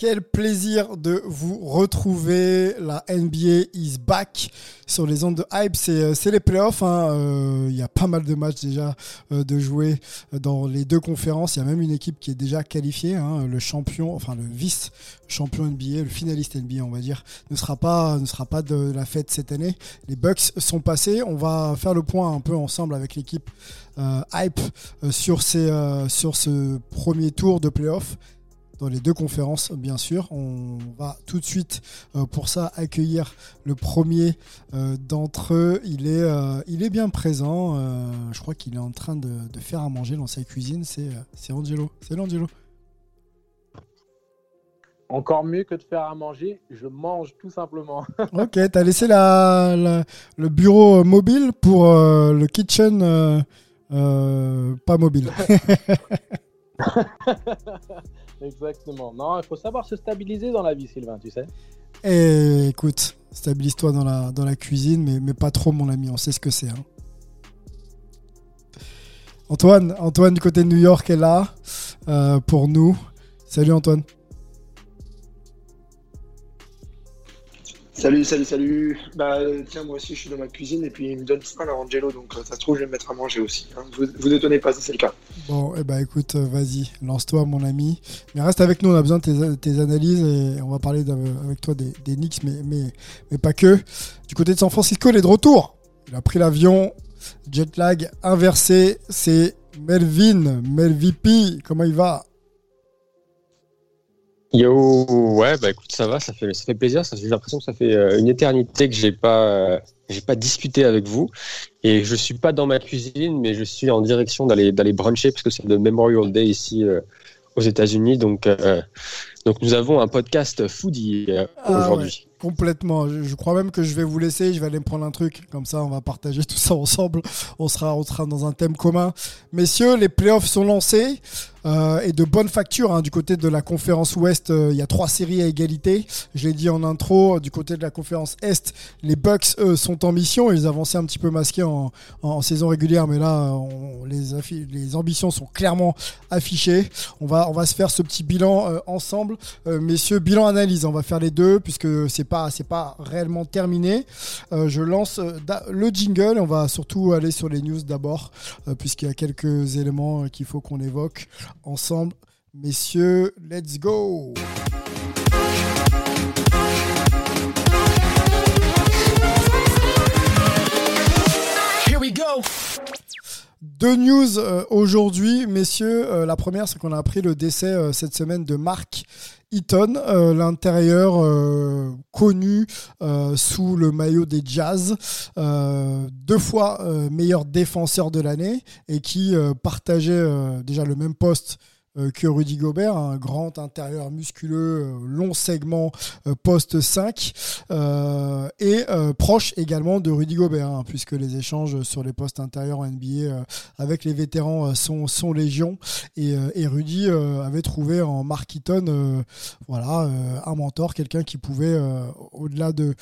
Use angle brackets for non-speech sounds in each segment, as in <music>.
Quel plaisir de vous retrouver. La NBA is back sur les ondes de hype. C'est, euh, les playoffs. hein. Euh, Il y a pas mal de matchs déjà euh, de jouer dans les deux conférences. Il y a même une équipe qui est déjà qualifiée. hein. Le champion, enfin le vice-champion NBA, le finaliste NBA, on va dire, ne sera pas, ne sera pas de la fête cette année. Les Bucks sont passés. On va faire le point un peu ensemble avec l'équipe hype sur, ces, sur ce premier tour de playoffs dans les deux conférences, bien sûr. On va tout de suite, euh, pour ça, accueillir le premier euh, d'entre eux. Il est, euh, il est bien présent. Je crois qu'il est en train de, de faire à manger dans sa cuisine. C'est c'est Angelo. C'est l'Angelo. Encore mieux que de faire à manger, je mange tout simplement. <laughs> Ok, t'as laissé la, la- le bureau mobile pour euh, le kitchen euh, euh, pas mobile. <laughs> <laughs> Exactement. Non, il faut savoir se stabiliser dans la vie, Sylvain, tu sais. Et écoute, stabilise-toi dans la, dans la cuisine, mais, mais pas trop, mon ami. On sait ce que c'est. hein. Antoine, Antoine du côté de New York est là euh, pour nous. Salut Antoine. Salut, salut, salut. Bah tiens, moi aussi je suis dans ma cuisine et puis il me donne faim là, Angelo, donc euh, ça se trouve je vais me mettre à manger aussi. hein. Vous, vous étonnez pas si c'est le cas. Bon, eh ben écoute, euh, vas-y, lance-toi mon ami. Mais reste avec nous, on a besoin de tes, analyses et on va parler avec toi des, des Knicks, mais, mais, mais pas que. Du côté de San Francisco, il est de retour. Il a pris l'avion, jet lag inversé, c'est Melvin, Melvipi, comment il va? Yo, ouais, bah écoute, ça va, ça fait, ça fait plaisir. Ça, j'ai l'impression que ça fait euh, une éternité que j'ai pas, euh, j'ai pas discuté avec vous. Et je suis pas dans ma cuisine, mais je suis en direction d'aller, d'aller bruncher parce que c'est le Memorial Day ici euh, aux États-Unis. Donc, donc nous avons un podcast foodie Ah aujourd'hui. Complètement. Je, je crois même que je vais vous laisser. Je vais aller me prendre un truc. Comme ça, on va partager tout ça ensemble. On sera, on sera dans un thème commun. Messieurs, les playoffs sont lancés. Euh, et de bonne facture hein, du côté de la conférence Ouest. euh, Il y a trois séries à égalité. Je l'ai dit en intro. Du côté de la conférence Est, les Bucks eux, sont en mission. Ils avançaient un petit peu masqués en, saison régulière, mais là, on- les, les ambitions sont clairement affichées. On va, se faire ce petit bilan euh, ensemble. Messieurs, bilan analyse, on va faire les deux puisque c'est pas c'est pas réellement terminé. Je lance le jingle. On va surtout aller sur les news d'abord puisqu'il y a quelques éléments qu'il faut qu'on évoque ensemble. Messieurs, let's go. Deux news euh, aujourd'hui, messieurs. Euh, la première, c'est qu'on a appris le décès euh, cette semaine de Mark Eaton, l'intérieur connu sous le maillot des Jazz, deux fois meilleur défenseur de l'année et qui partageait déjà le même poste que Rudy Gobert, un grand intérieur musculeux, euh, long segment euh, poste 5 euh, et euh, proche également de Rudy Gobert, hein, puisque les échanges sur les postes intérieurs en NBA euh, avec les vétérans euh, sont, légion. Et, euh, Rudy euh, avait trouvé en Mark euh, euh, un mentor, quelqu'un qui pouvait, euh, au-delà de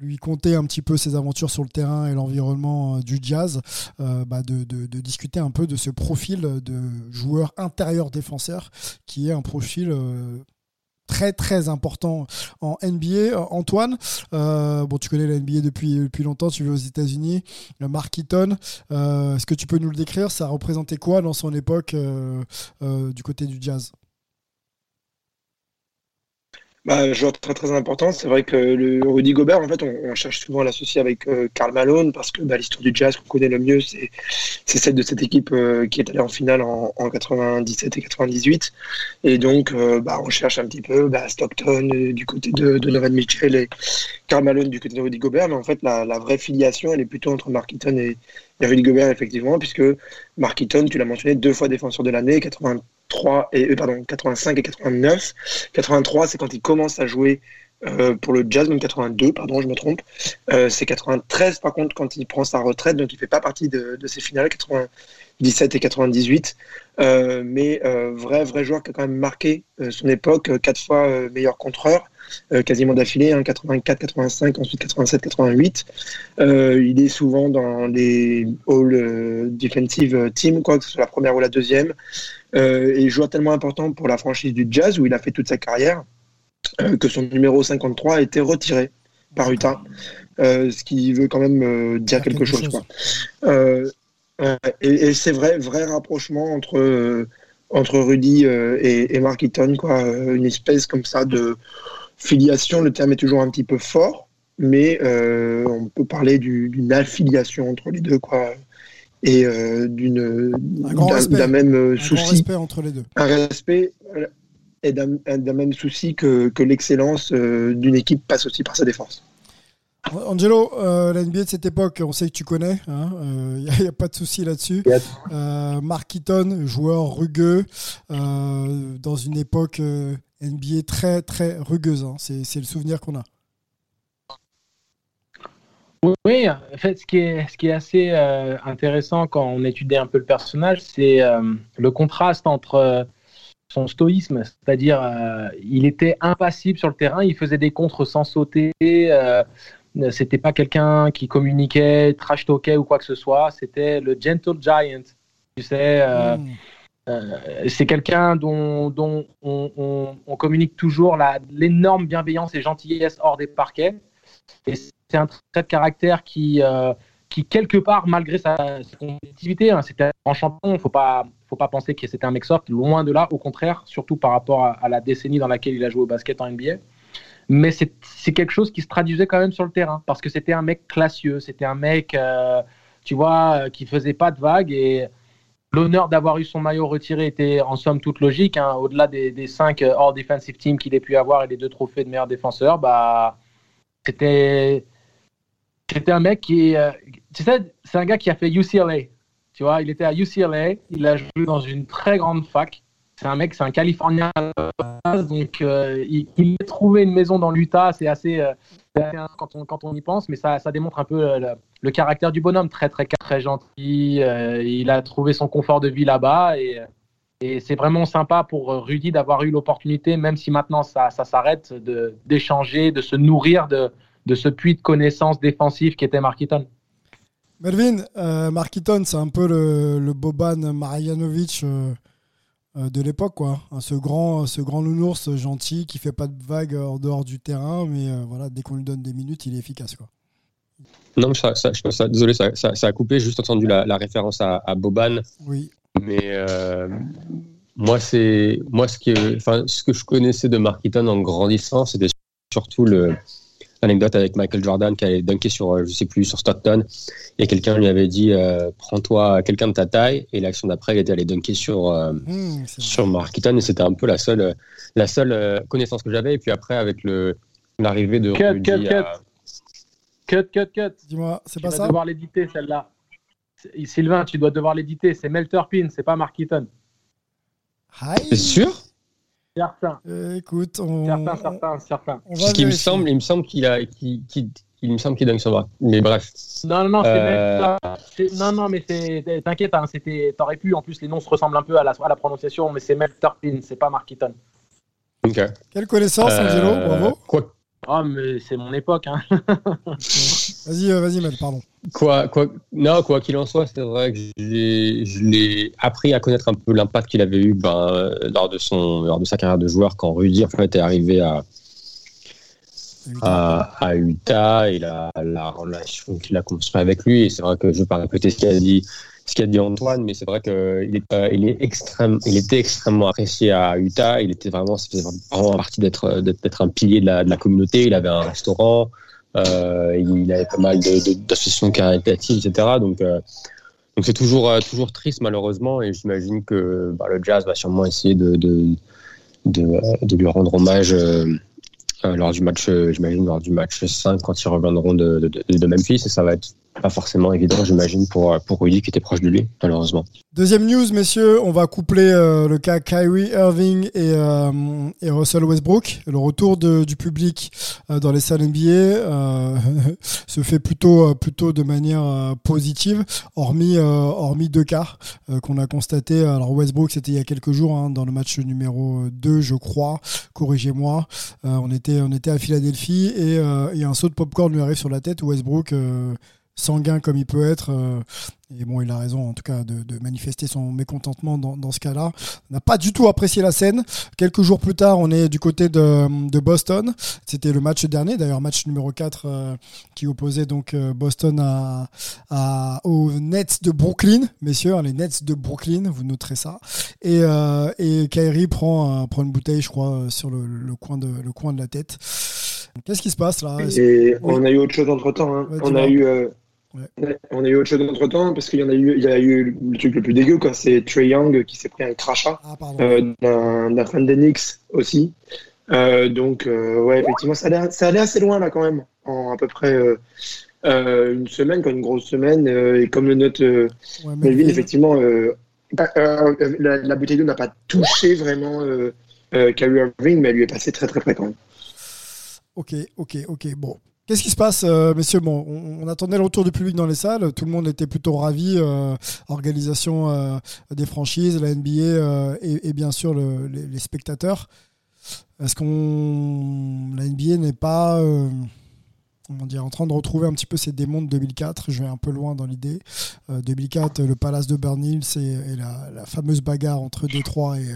lui conter un petit peu ses aventures sur le terrain et l'environnement euh, du jazz, euh, bah, de, discuter un peu de ce profil de joueur intérieur qui est un profil euh, très très important en NBA. Euh, Antoine, euh, bon tu connais la NBA depuis, depuis longtemps, tu vis aux États-Unis. Mark Eaton, est-ce que tu peux nous le décrire? Ça représentait quoi dans son époque du côté du jazz? Bah, joueur très très important. C'est vrai que Rudy Gobert, en fait, on, cherche souvent à l'associer avec euh, Karl Malone parce que bah, l'histoire du jazz qu'on connaît le mieux, c'est celle de cette équipe euh, qui est allée en finale en, en 97 et 98. Et donc, euh, bah, on cherche un petit peu bah, Stockton du côté de, Donovan Mitchell et Karl Malone du côté de Rudy Gobert. Mais en fait, la, vraie filiation, elle est plutôt entre Mark Eaton et, Rudy Gobert, effectivement, puisque Mark Eaton, tu l'as mentionné, deux fois défenseur de l'année, 83 et euh, pardon 85 et 89. 83, c'est quand il commence à jouer euh, pour le Jazz, même 82, pardon, je me trompe. Euh, c'est 93 par contre quand il prend sa retraite, donc il fait pas partie de, ces finales 97 et 98. Euh, mais vrai vrai joueur qui a quand même marqué son époque, quatre fois meilleur contreur, quasiment d'affilée, hein, 84, 85, ensuite 87, 88. Euh, il est souvent dans les All Defensive Team, quoi que ce soit la première ou la deuxième. Euh, et joueur tellement important pour la franchise du Jazz où il a fait toute sa carrière euh, que son numéro 53 a été retiré par Utah, euh, ce qui veut quand même dire quelque, quelque chose. chose. quoi. Ouais, et et c'est vrai, vrai rapprochement entre, entre Rudy euh, et, et Mark Eaton, quoi. Euh, une espèce comme ça de filiation, le terme est toujours un petit peu fort, mais euh, on peut parler du- d'une affiliation entre les deux, quoi. Et euh, d'une Un d'un même euh, Un grand souci respect entre les deux. un respect euh, et d'un même souci que, que l'excellence d'une équipe passe aussi par sa défense. Angelo, euh, la NBA de cette époque, on sait que tu connais, <laughs> il n'y a, pas de souci là-dessus. Euh, Mark Eaton, joueur rugueux, euh, dans une époque euh, NBA très très rugueuse. hein. C'est c'est le souvenir qu'on a. Oui, en fait, ce qui est, ce qui est assez euh, intéressant quand on étudie un peu le personnage, c'est euh, le contraste entre euh, son stoïsme, c'est-à-dire il était impassible sur le terrain, il faisait des contres sans sauter, c'était pas quelqu'un qui communiquait, trash talkait ou quoi que ce soit, c'était le gentle giant, tu sais. euh, Mm. euh, c'est quelqu'un dont, dont on, on- on communique toujours l'énorme bienveillance et gentillesse hors des parquets. Et c'est un trait de caractère qui, euh, qui quelque part, malgré sa, sa compétitivité, hein, c'était un champion, faut pas, faut pas penser que c'était un mec soft, loin de là, au contraire, surtout par rapport à, la décennie dans laquelle il a joué au basket en NBA. Mais c'est quelque chose qui se traduisait quand même sur le terrain, parce que c'était un mec classieux, c'était un mec, euh, tu vois, euh, qui faisait pas de vagues et L'honneur d'avoir eu son maillot retiré était en somme toute logique. hein. Au-delà des, des cinq All Defensive Team qu'il ait pu avoir et les deux trophées de meilleur défenseur, bah, c'était c'était un mec qui, euh, tu sais, c'est un gars qui a fait UCLA. Tu vois, il était à UCLA, il a joué dans une très grande fac. C'est un mec, c'est un Californien donc euh, il, il a trouvé une maison dans l'Utah. C'est assez, euh, quand on quand on y pense, mais ça, ça démontre un peu euh, le, caractère du bonhomme, très très très gentil. euh, il a trouvé son confort de vie là-bas et, et c'est vraiment sympa pour Rudy d'avoir eu l'opportunité, même si maintenant ça, ça s'arrête, de d'échanger, de se nourrir de, de ce puits de connaissances défensives qui était Mark Eaton. Melvin, euh, Mark Eaton, c'est un peu le, le Boban Marjanovic euh, euh, de l'époque, quoi. Hein, ce grand, ce grand nounours gentil qui fait pas de vagues en dehors du terrain, mais euh, voilà, dès qu'on lui donne des minutes, il est efficace, quoi. Non, mais ça, ça- je- ça- désolé, ça, ça- ça a coupé. J'ai juste entendu la, la référence à, à Boban. Oui. Mais euh, moi, c'est moi ce que, enfin, ce que je connaissais de Mark Eaton en grandissant, c'était surtout le l'anecdote avec Michael Jordan qui avait dunké sur, euh, je sais plus, sur Stockton. Et quelqu'un lui avait dit, euh, prends-toi quelqu'un de ta taille. Et l'action d'après, il était allé dunker sur euh, Mmh, c'est sur Mark Eaton. Et c'était un peu la seule la seule euh, connaissance que j'avais. Et puis après, avec le l'arrivée de Cut, Rudy cut, cut. à- Cut, cut, cut. Dis-moi, c'est Tu pas vas ça devoir l'éditer celle-là. C'est- Sylvain, tu dois devoir l'éditer. C'est Mel Turpin, c'est pas Mark Eaton. T'es sûr? Certain, Euh, Écoute, on, certain, certain, certain. on Parce qu'il me semble, il me semble qu'il a, qu'il, qu'il- il me semble qu'il dunk sur Mark. Mais bref. Non, non, non, c'est Euh, c'est- non, non, mais c'est, t'inquiète, hein, c'était, t'aurais pu, en plus les noms se ressemblent un peu à la, à la prononciation, mais c'est Mel Turpin, c'est pas Mark Eaton. Ok. Quelle connaissance, Angelo? Euh, Bravo. Quoi, Oh, mais c'est mon époque, hein. <laughs> Vas-y, euh, vas-y, Mel, pardon. quoi, quoi, non, quoi qu'il en soit, c'est vrai que je l'ai, appris à connaître un peu l'impact qu'il avait eu ben, euh, lors, de son, lors de sa carrière de joueur quand Rudy en fait, est arrivé à, à, à Utah et la, la relation qu'il a construite avec lui. Et c'est vrai que je vais pas répéter ce qu'a dit, ce qu'a dit Antoine, mais c'est vrai qu'il il est extrême, il était extrêmement apprécié à Utah. Il était vraiment, c'était vraiment partie d'être, d'être un pilier de la, communauté. Il avait un restaurant, euh, il avait pas mal d'associations caritatives, etc. Donc, euh, donc c'est toujours, toujours triste malheureusement, et j'imagine que bah, le Jazz va sûrement essayer de, de, lui rendre hommage. lors du match, j'imagine, lors du match 5, quand ils reviendront de, de Memphis, et ça va être pas forcément évident, j'imagine, pour, pour Rudy qui était proche de lui, malheureusement. Deuxième news, messieurs, on va coupler euh, le cas Kyrie Irving et, euh, et Russell Westbrook. Le retour du public euh, dans les salles NBA <laughs> se fait plutôt, plutôt de manière positive, hormis, hormis deux cas qu'on a constaté. Alors Westbrook, c'était il y a quelques jours, hein, dans le match numéro 2, je crois, corrigez-moi. on, était, on était à Philadelphie et un saut de popcorn lui arrive sur la tête. Westbrook sanguin comme il peut être. Euh, et bon, il a raison en tout cas de, manifester son mécontentement dans, ce cas-là. On n'a pas du tout apprécié la scène. Quelques jours plus tard, on est du côté de, Boston. C'était le match dernier, d'ailleurs match numéro 4 euh, qui opposait donc euh, Boston à, aux Nets de Brooklyn, messieurs, hein, les Nets de Brooklyn, vous noterez ça. Et, et Kyrie prend, prend une bouteille, je crois, sur le, coin, de, le coin de la tête. Qu'est-ce qui se passe là? Et On a eu autre chose entre temps. Hein. on a eu on a eu autre chose entre temps parce qu'il y en a eu, il y a eu le truc le plus dégueu, quoi. C'est Trey Young qui s'est pris un crachat ah, euh, d'un fan d'Enix aussi. Euh, donc, euh, ouais, effectivement, ça allait, ça allait assez loin là quand même, en à peu près une semaine, quand une grosse semaine. et comme le note Melvin, effectivement, bah, la, bouteille d'eau n'a pas touché vraiment Kyrie Irving, mais elle lui est passée très très près quand même. Ok, ok, ok. Bon, Qu'est-ce qui se passe, euh, messieurs? Bon, on, attendait le retour du public dans les salles. Tout le monde était plutôt ravi. Euh, organisation euh, des franchises, la NBA et, bien sûr les, spectateurs. Est-ce qu'on la NBA n'est pas dire, en train de retrouver un petit peu ses démons de 2004 Je vais un peu loin dans l'idée. 2004, le palace de Bernils et, la, fameuse bagarre entre Détroit et,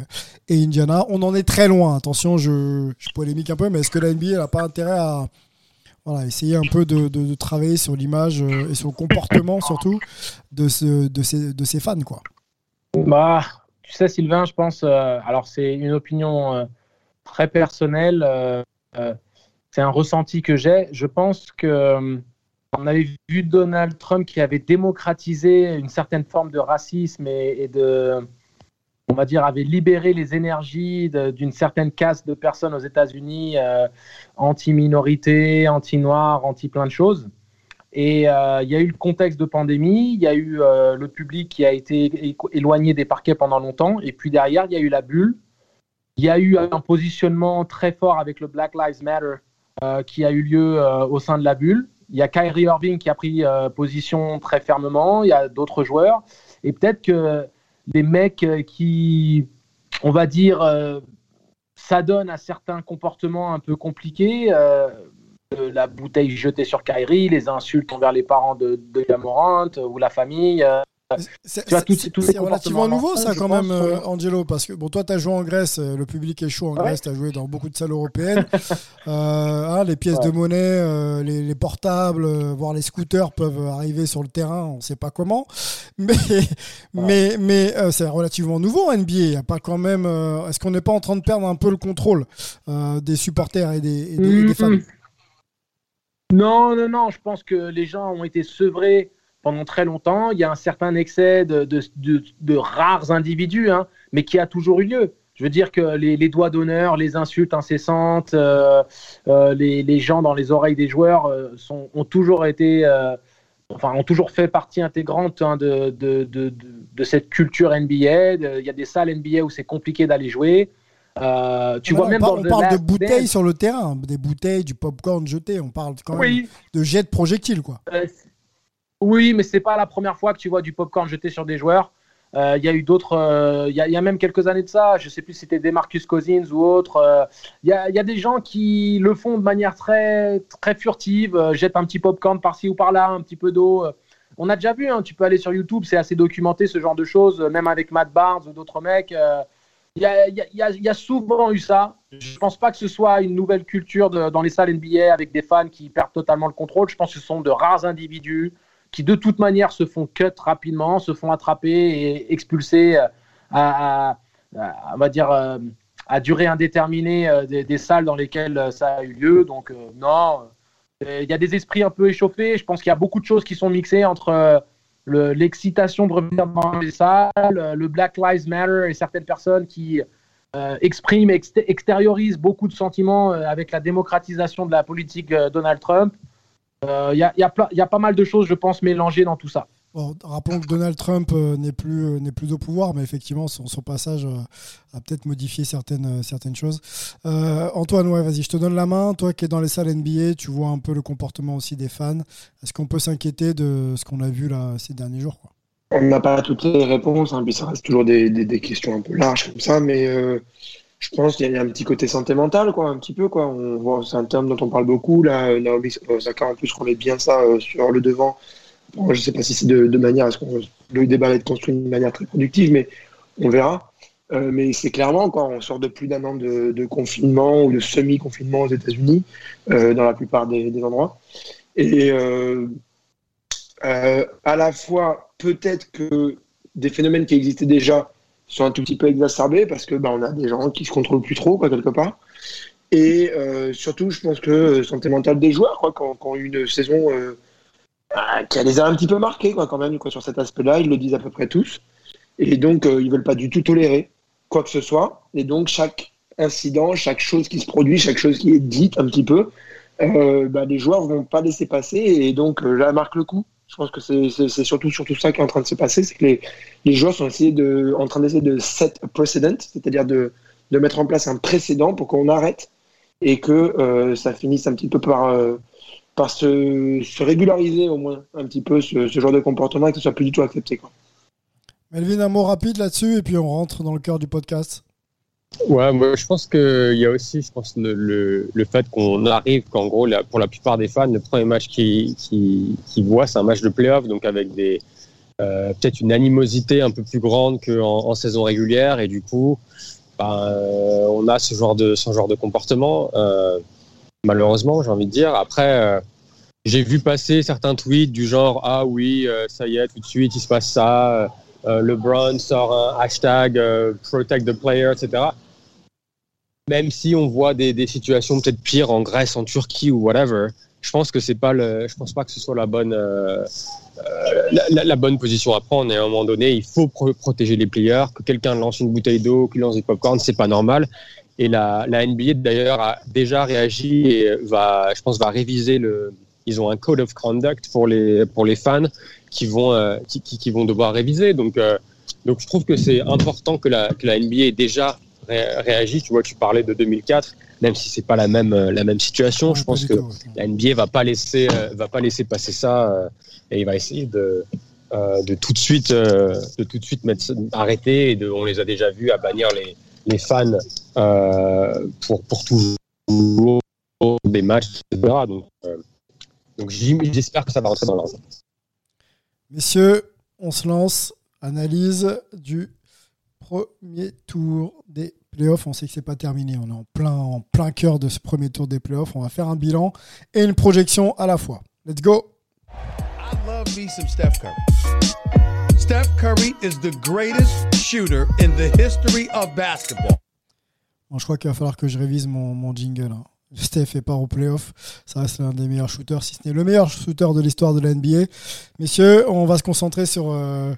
et, Indiana. On en est très loin. Attention, je, je polémique un peu, mais est-ce que la NBA n'a pas intérêt à voilà, essayer un peu de, travailler sur l'image euh, et sur le comportement surtout de, ce, de, ces, de ces fans. Quoi. Bah, tu sais, Sylvain, je pense, euh, alors c'est une opinion euh, très personnelle, c'est un ressenti que j'ai. Je pense que on avait vu Donald Trump qui avait démocratisé une certaine forme de racisme et de on va dire, avait libéré les énergies d'une certaine caste de personnes aux États-Unis, euh, anti-minorité, anti-noir, anti-plein de choses. Et euh, il y a eu le contexte de pandémie, il y a eu euh, le public qui a été éloigné des parquets pendant longtemps, et puis derrière, il y a eu la bulle. Il y a eu un positionnement très fort avec le Black Lives Matter qui a eu lieu au sein de la bulle. Il y a Kyrie Irving qui a pris position très fermement, il y a d'autres joueurs. Et peut-être que les mecs euh, qui, on va dire, euh, s'adonnent à certains comportements un peu compliqués. Euh, la bouteille jetée sur Kyrie, les insultes envers les parents de, de Gamorant ou la famille. C'est relativement nouveau ça quand même, euh, Angelo, parce que bon, toi tu as joué en Grèce, euh, le public est chaud en Grèce, tu as joué dans beaucoup de salles européennes. <laughs> euh, hein, les pièces de monnaie, euh, les, portables, voire les scooters peuvent arriver sur le terrain, on ne sait pas comment. <laughs> Mais, mais, mais c'est relativement nouveau NBA. Y a pas quand même. Est-ce qu'on n'est pas en train de perdre un peu le contrôle des supporters et des, des fans? Non, non, non. Je pense que les gens ont été sevrés pendant très longtemps. Il y a un certain excès de, de, rares individus, hein, mais qui a toujours eu lieu. Je veux dire que les, doigts d'honneur, les insultes incessantes, euh, euh, les, les, gens dans les oreilles des joueurs euh, sont, ont toujours été, enfin, ont toujours fait partie intégrante hein, de, de, cette culture NBA. Il y a des salles NBA où c'est compliqué d'aller jouer. tu vois, on même parle, on parle de bouteilles sur le terrain, des bouteilles, du popcorn jeté. On parle quand même de jets de projectiles, quoi. Oui, mais c'est pas la première fois que tu vois du popcorn jeté sur des joueurs. Euh, il y a eu d'autres, euh, il y, a même quelques années de ça, je sais plus si c'était Demarcus Cousins ou autre. Euh, il y, a, des gens qui le font de manière très, très furtive, jettent un petit popcorn par-ci ou par-là, un petit peu d'eau. On a déjà vu, hein, tu peux aller sur YouTube, c'est assez documenté ce genre de choses, même avec Matt Barnes ou d'autres mecs. Il y, a, souvent eu ça. Je ne pense pas que ce soit une nouvelle culture dans les salles NBA avec des fans qui perdent totalement le contrôle. Je pense que ce sont de rares individus qui de toute manière se font cut rapidement, se font attraper et expulser à, on va dire, à durée indéterminée des, salles dans lesquelles ça a eu lieu. Donc non, il y a des esprits un peu échauffés. Je pense qu'il y a beaucoup de choses qui sont mixées entre l'excitation de revenir dans les salles, le Black Lives Matter et certaines personnes qui euh, expriment, extériorisent beaucoup de sentiments euh, avec la démocratisation de la politique euh, Donald Trump. Il y, a, pas mal de choses, je pense, mélangées dans tout ça. rappelons que Donald Trump n'est plus, n'est plus au pouvoir, mais effectivement, son, passage a peut-être modifié certaines, certaines choses. Antoine, ouais, vas-y, je te donne la main. Toi qui es dans les salles NBA, tu vois un peu le comportement aussi des fans. Est-ce qu'on peut s'inquiéter de ce qu'on a vu là ces derniers jours quoi? On n'a pas toutes les réponses, hein, puis ça reste toujours des, questions un peu larges comme ça, mais euh, je pense qu'il y a un petit côté santé mentale, quoi, un petit peu, quoi. On voit, c'est un terme dont on parle beaucoup, là. Naomi Osaka, en plus, remet bien ça euh, sur le devant. je ne sais pas si c'est de, manière à ce qu'on le débat va être construit de manière très productive, mais on verra. Euh, mais c'est clairement, quoi, on sort de plus d'un an de, confinement ou de semi-confinement aux États-Unis, dans la plupart des endroits. Et à la fois peut-être que des phénomènes qui existaient déjà sont un tout petit peu exacerbés parce que bah, on a des gens qui se contrôlent plus trop, quoi, quelque part. Et euh, surtout, je pense que euh, santé mentale des joueurs, quoi, quand, une saison euh, bah, qui les a un petit peu marqués, quoi, quand même, quoi, sur cet aspect-là, ils le disent à peu près tous. Et donc, ils veulent pas du tout tolérer quoi que ce soit. Et donc, chaque incident, chaque chose qui se produit, chaque chose qui est dite un petit peu, bah, les joueurs vont pas laisser passer. Et donc, là, marque le coup. Je pense que c'est surtout, surtout ça qui est en train de se passer, c'est que les, les, joueurs sont en train d'essayer de set a precedent, c'est-à-dire de, de, mettre en place un précédent pour qu'on arrête et que euh, ça finisse un petit peu par, euh, par se, se, régulariser au moins un petit peu ce, ce, genre de comportement et que ce soit plus du tout accepté. Quoi. Melvin, un mot rapide là-dessus et puis on rentre dans le cœur du podcast. Ouais, moi je pense qu'il y a aussi, je pense, le, le, fait qu'on arrive, qu'en gros, pour la plupart des fans, le premier match qu'ils qui, voient, c'est un match de playoff, donc avec des euh, peut-être une animosité un peu plus grande qu'en en saison régulière, et du coup, ben, euh, on a ce genre de, ce genre de comportement, euh, malheureusement, j'ai envie de dire. Après, j'ai vu passer certains tweets du genre Ah oui, ça y est, tout de suite, il se passe ça. LeBron sort un hashtag protect the player, etc même si on voit des, des situations peut-être pires en Grèce, en Turquie ou whatever, je pense que c'est pas le, je pense pas que ce soit la bonne, euh, euh la, bonne position à prendre. Et à un moment donné, il faut protéger les players. Que quelqu'un lance une bouteille d'eau, qu'il lance des popcorn, c'est pas normal. Et la, la NBA d'ailleurs a déjà réagi et va, je pense, va réviser le. Ils ont un code of conduct pour les pour les fans qui vont euh, qui, qui, vont devoir réviser. Donc euh, donc je trouve que c'est important que la, que la NBA ait déjà réagi. Tu vois, tu parlais de 2004, même si c'est pas la même euh, la même situation. je pense que la NBA va pas laisser euh, va pas laisser passer ça euh, et il va essayer de de tout de suite de tout de suite mettre arrêter et de, on les a déjà vus à bannir les les fans pour pour toujours des matchs etc. Donc donc j'espère que ça va rentrer dans l'ordre. Messieurs, on se lance. Analyse du premier tour des playoffs. On sait que c'est pas terminé. On est en plein, en plein cœur de ce premier tour des playoffs. On va faire un bilan et une projection à la fois. Let's go. I love me some Steph Curry. Steph Curry is the greatest shooter in the history of basketball. Bon, je crois qu'il va falloir que je révise mon, mon jingle. Hein. Steph est pas au playoff. Ça reste l'un des meilleurs shooters, si ce n'est le meilleur shooter de l'histoire de la NBA. Messieurs, on va se concentrer sur, euh,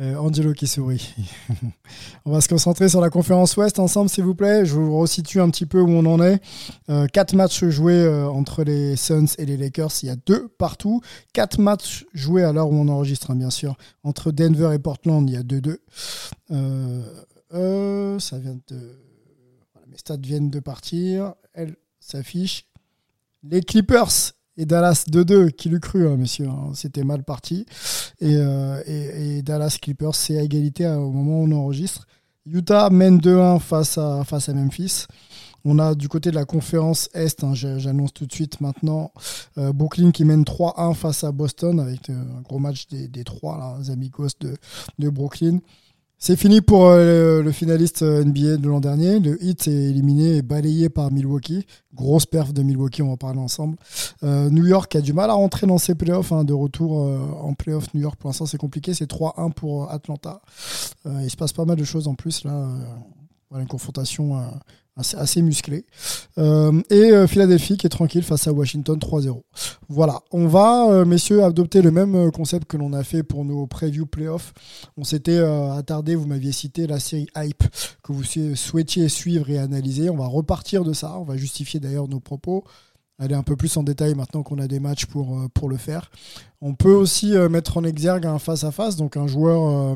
euh, Angelo qui sourit. <laughs> on va se concentrer sur la conférence Ouest ensemble, s'il vous plaît. Je vous resitue un petit peu où on en est. Euh, quatre matchs joués euh, entre les Suns et les Lakers. Il y a deux partout. Quatre matchs joués à l'heure où on enregistre, hein, bien sûr. Entre Denver et Portland, il y a 2-2. ça vient de. mes stats viennent de partir. Elle s'affiche. Les Clippers et Dallas 2-2, qui l'eût cru, hein, monsieur, hein, c'était mal parti. Euh, et, Dallas Clippers, c'est à égalité hein, au moment où on enregistre. Utah mène 2-1 face à, face à Memphis. On a du côté de la conférence Est, j'annonce tout de suite maintenant, euh, Brooklyn qui mène 3-1 face à Boston avec euh, un gros match des, des trois, les amigos de, de Brooklyn. C'est fini pour euh, le finaliste euh, NBA de l'an dernier. Le Heat est éliminé et balayé par Milwaukee. Grosse perf de Milwaukee, on va en parler ensemble. Euh, New York a du mal à rentrer dans ses playoffs. Hein, de retour en playoffs, New York pour l'instant c'est compliqué. C'est 3-1 pour Atlanta. il se passe pas mal de choses en plus là. voilà une confrontation assez, musclé. Euh, et euh, Philadelphie qui est tranquille face à Washington 3-0. Voilà, on va, euh, messieurs, adopter le même concept que l'on a fait pour nos preview playoffs. On s'était attardé, vous m'aviez cité la série Hype que vous souhaitiez suivre et analyser. On va repartir de ça, on va justifier d'ailleurs nos propos aller un peu plus en détail maintenant qu'on a des matchs pour, pour le faire. On peut aussi mettre en exergue un face-à-face, donc un joueur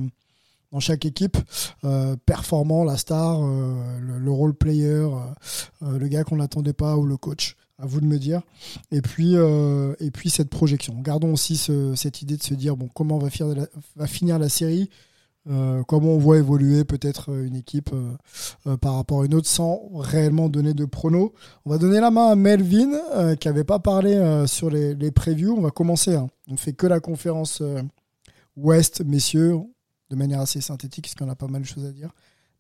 dans chaque équipe, euh, performant, la star, euh, le, role player, euh, le gars qu'on n'attendait pas ou le coach. À vous de me dire. Et puis, et puis cette projection. Gardons aussi cette idée de se dire bon, comment va, va finir la série, comment on voit évoluer peut-être une équipe par rapport à une autre sans réellement donner de pronos. On va donner la main à Melvin qui n'avait pas parlé sur les, les, previews. On va commencer. Hein. On fait que la conférence Ouest, messieurs de manière assez synthétique, parce qu'on a pas mal de choses à dire.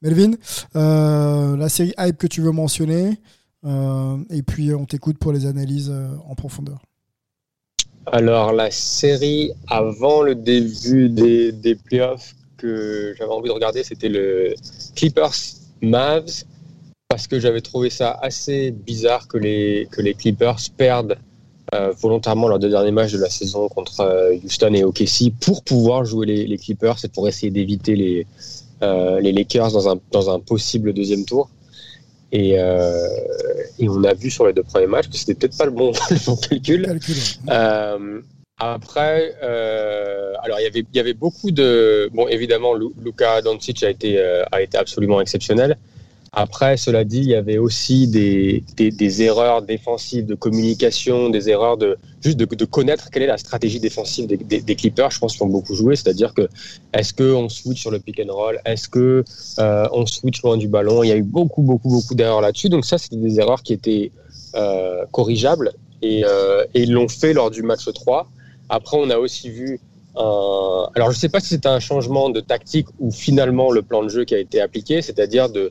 Melvin, euh, la série Hype que tu veux mentionner, euh, et puis on t'écoute pour les analyses euh, en profondeur. Alors, la série avant le début des, des playoffs que j'avais envie de regarder, c'était le Clippers Mavs, parce que j'avais trouvé ça assez bizarre que les, que les Clippers perdent volontairement lors deux derniers matchs de la saison contre euh, Houston et OKC pour pouvoir jouer les, Clippers et pour essayer d'éviter les, euh, les Lakers dans un, dans un possible deuxième tour. Et, et, on a vu sur les deux premiers matchs que c'était peut-être pas le bon, <laughs> calcul. après, alors il y avait il y avait beaucoup de bon évidemment Luka Doncic a été a été absolument exceptionnel. Après, cela dit, il y avait aussi des, des, erreurs défensives de communication, des erreurs de juste de, connaître quelle est la stratégie défensive des, Clippers. Je pense qu'ils ont beaucoup joué, c'est-à-dire que est-ce qu'on switch sur le pick and roll, est-ce que euh, on switch loin du ballon? Il y a eu beaucoup, beaucoup, beaucoup d'erreurs là-dessus. Donc ça, c'était des erreurs qui étaient euh, corrigeables et, euh, ils l'ont fait lors du match 3. Après, on a aussi vu un... Alors, je ne sais pas si c'était un changement de tactique ou finalement le plan de jeu qui a été appliqué, c'est-à-dire de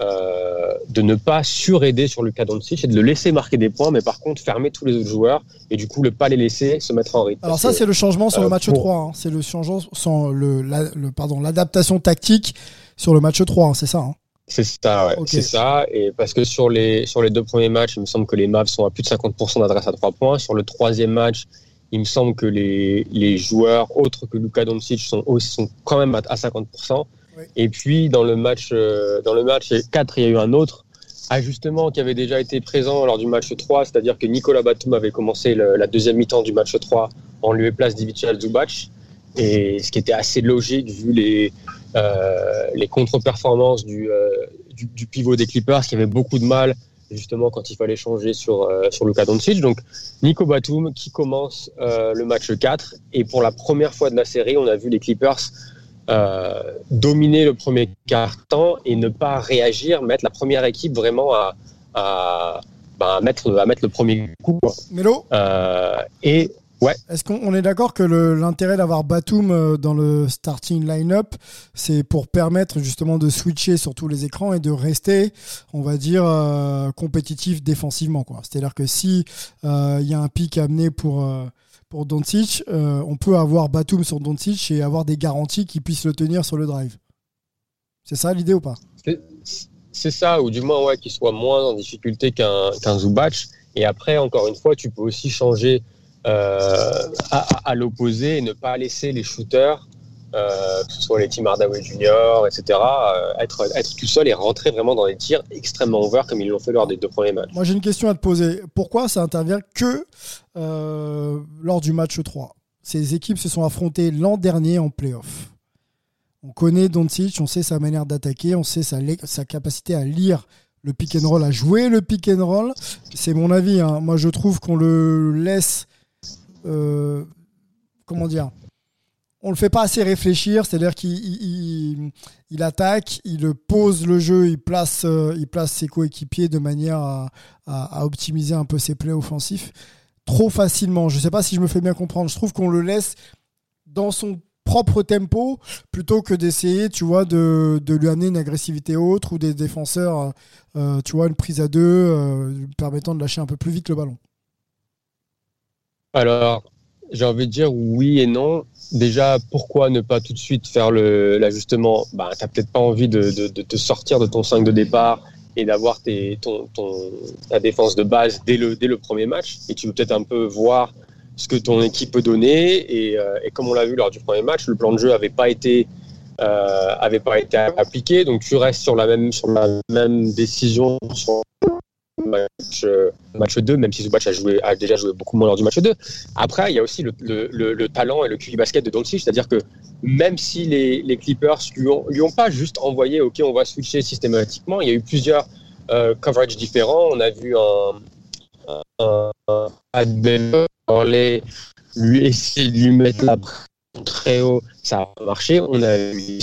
euh, de ne pas suraider sur Lucas Doncic et de le laisser marquer des points, mais par contre fermer tous les autres joueurs et du coup ne pas les laisser se mettre en rythme. Alors ça c'est le changement sur le euh, match 3, hein. c'est le changement sans le, le pardon l'adaptation tactique sur le match 3, hein, c'est ça. Hein. C'est ça, ouais. c'est ça. Et parce que sur les, sur les deux premiers matchs, il me semble que les Mavs sont à plus de 50% d'adresse à 3 points. Sur le troisième match, il me semble que les, les joueurs autres que Luka Doncic sont, aussi, sont quand même à, à 50%. Et puis dans le match, euh, dans le match 4, il y a eu un autre ajustement qui avait déjà été présent lors du match 3, c'est-à-dire que Nicolas Batum avait commencé la deuxième mi-temps du match 3 en lieu et place d'Ivica Zubac, et ce qui était assez logique vu les, euh, les contre-performances du, euh, du, du, pivot des Clippers qui avait beaucoup de mal justement quand il fallait changer sur, sur Luka Doncic. Donc Nico Batum qui commence le match 4 et pour la première fois de la série, on a vu les Clippers euh, dominer le premier quart-temps et ne pas réagir, mettre la première équipe vraiment à, à, bah, mettre, à mettre le premier coup. Mélo euh, Et ouais. Est-ce qu'on est, d'accord que l'intérêt d'avoir Batum euh, dans le starting line-up, c'est pour permettre justement de switcher sur tous les écrans et de rester, on va dire, compétitif défensivement. C'est-à-dire que si il y a un pic amené pour pour euh, on peut avoir Batum sur Doncic et avoir des garanties qu'il puisse le tenir sur le drive. C'est ça l'idée ou pas? C'est ça, ou du moins ouais, qu'il soit moins en difficulté qu'un qu Zubac. Et après, encore une fois, tu peux aussi changer euh, à, l'opposé et ne pas laisser les shooters euh, que ce soit les Tim Hardaway Jr., etc., euh, être, tout seul et rentrer vraiment dans des tirs extrêmement ouverts comme ils l'ont fait lors des deux premiers matchs. Moi, j'ai une question à te poser. Pourquoi ça intervient que euh, lors du match 3 Ces équipes se sont affrontées l'an dernier en playoff. On connaît Doncic, on sait sa manière d'attaquer, on sait sa, sa capacité à lire le pick and roll, à jouer le pick and roll. C'est mon avis. Hein. Moi, je trouve qu'on le laisse. comment dire on le fait pas assez réfléchir, c'est-à-dire qu'il il, attaque, il pose le jeu, il place, euh, ses coéquipiers de manière à, optimiser un peu ses plays offensifs trop facilement. Je ne sais pas si je me fais bien comprendre. Je trouve qu'on le laisse dans son propre tempo plutôt que d'essayer, tu vois, de, lui amener une agressivité autre ou des défenseurs, euh, tu vois, une prise à deux euh, permettant de lâcher un peu plus vite le ballon Alors, j'ai envie de dire oui et non. Déjà, pourquoi ne pas tout de suite faire l'ajustement? Bah, Tu n'as peut-être pas envie de, de, de, te sortir de ton 5 de départ et d'avoir ton, ta défense de base dès le, dès le premier match. Et tu veux peut-être un peu voir ce que ton équipe peut donner. Et, euh, comme on l'a vu lors du premier match, le plan de jeu n'avait pas été euh, pas été appliqué. Donc tu restes sur la même sur la même décision match, euh, match 2, même si match a, joué, a déjà joué beaucoup moins lors du match 2. Après, il y a aussi le, le, le, talent et le QI basket de Doncic, c'est-à-dire que même si les, les Clippers lui ont, lui ont pas juste envoyé, OK, on va switcher systématiquement, il y a eu plusieurs euh, coverages différents. On a vu un, un, un lui essayer de lui mettre la très haut, ça a marché. On a eu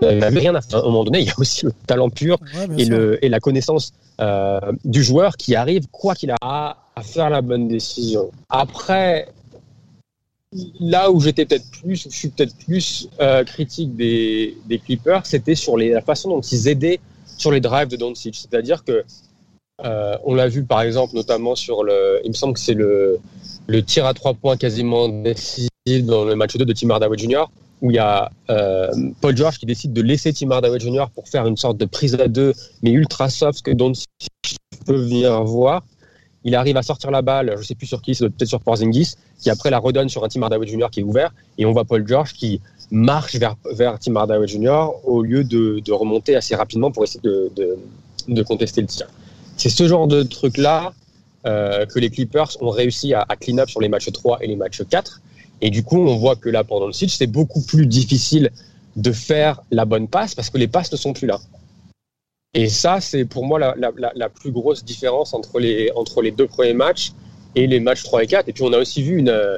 on n'avait rien à faire. À un moment donné, il y a aussi le talent pur et, le, et la connaissance euh, du joueur qui arrive, quoi qu'il a, à faire la bonne décision. Après, là où j'étais peut-être plus, je suis peut-être plus euh, critique des, des Clippers, c'était sur les, la façon dont ils aidaient sur les drives de Doncic. C'est-à-dire que euh, on l'a vu par exemple, notamment sur le, il me semble que c'est le, le tir à trois points quasiment décisif dans le match 2 de Tim Hardaway Jr où il y a euh, Paul George qui décide de laisser Tim Hardaway Jr. pour faire une sorte de prise à deux, mais ultra soft que Doncic peut venir voir. Il arrive à sortir la balle, je ne sais plus sur qui, peut-être sur Porzingis, qui après la redonne sur un Tim Hardaway Jr. qui est ouvert, et on voit Paul George qui marche vers, vers Tim Hardaway Jr. au lieu de, de remonter assez rapidement pour essayer de, de, de contester le tir. C'est ce genre de truc-là euh, que les Clippers ont réussi à, à clean up sur les matchs 3 et les matchs 4 et du coup, on voit que là, pendant le switch, c'est beaucoup plus difficile de faire la bonne passe parce que les passes ne sont plus là. Et ça, c'est pour moi la, la, la, plus grosse différence entre les, entre les deux premiers matchs et les matchs 3 et 4. Et puis, on a aussi vu une. Euh,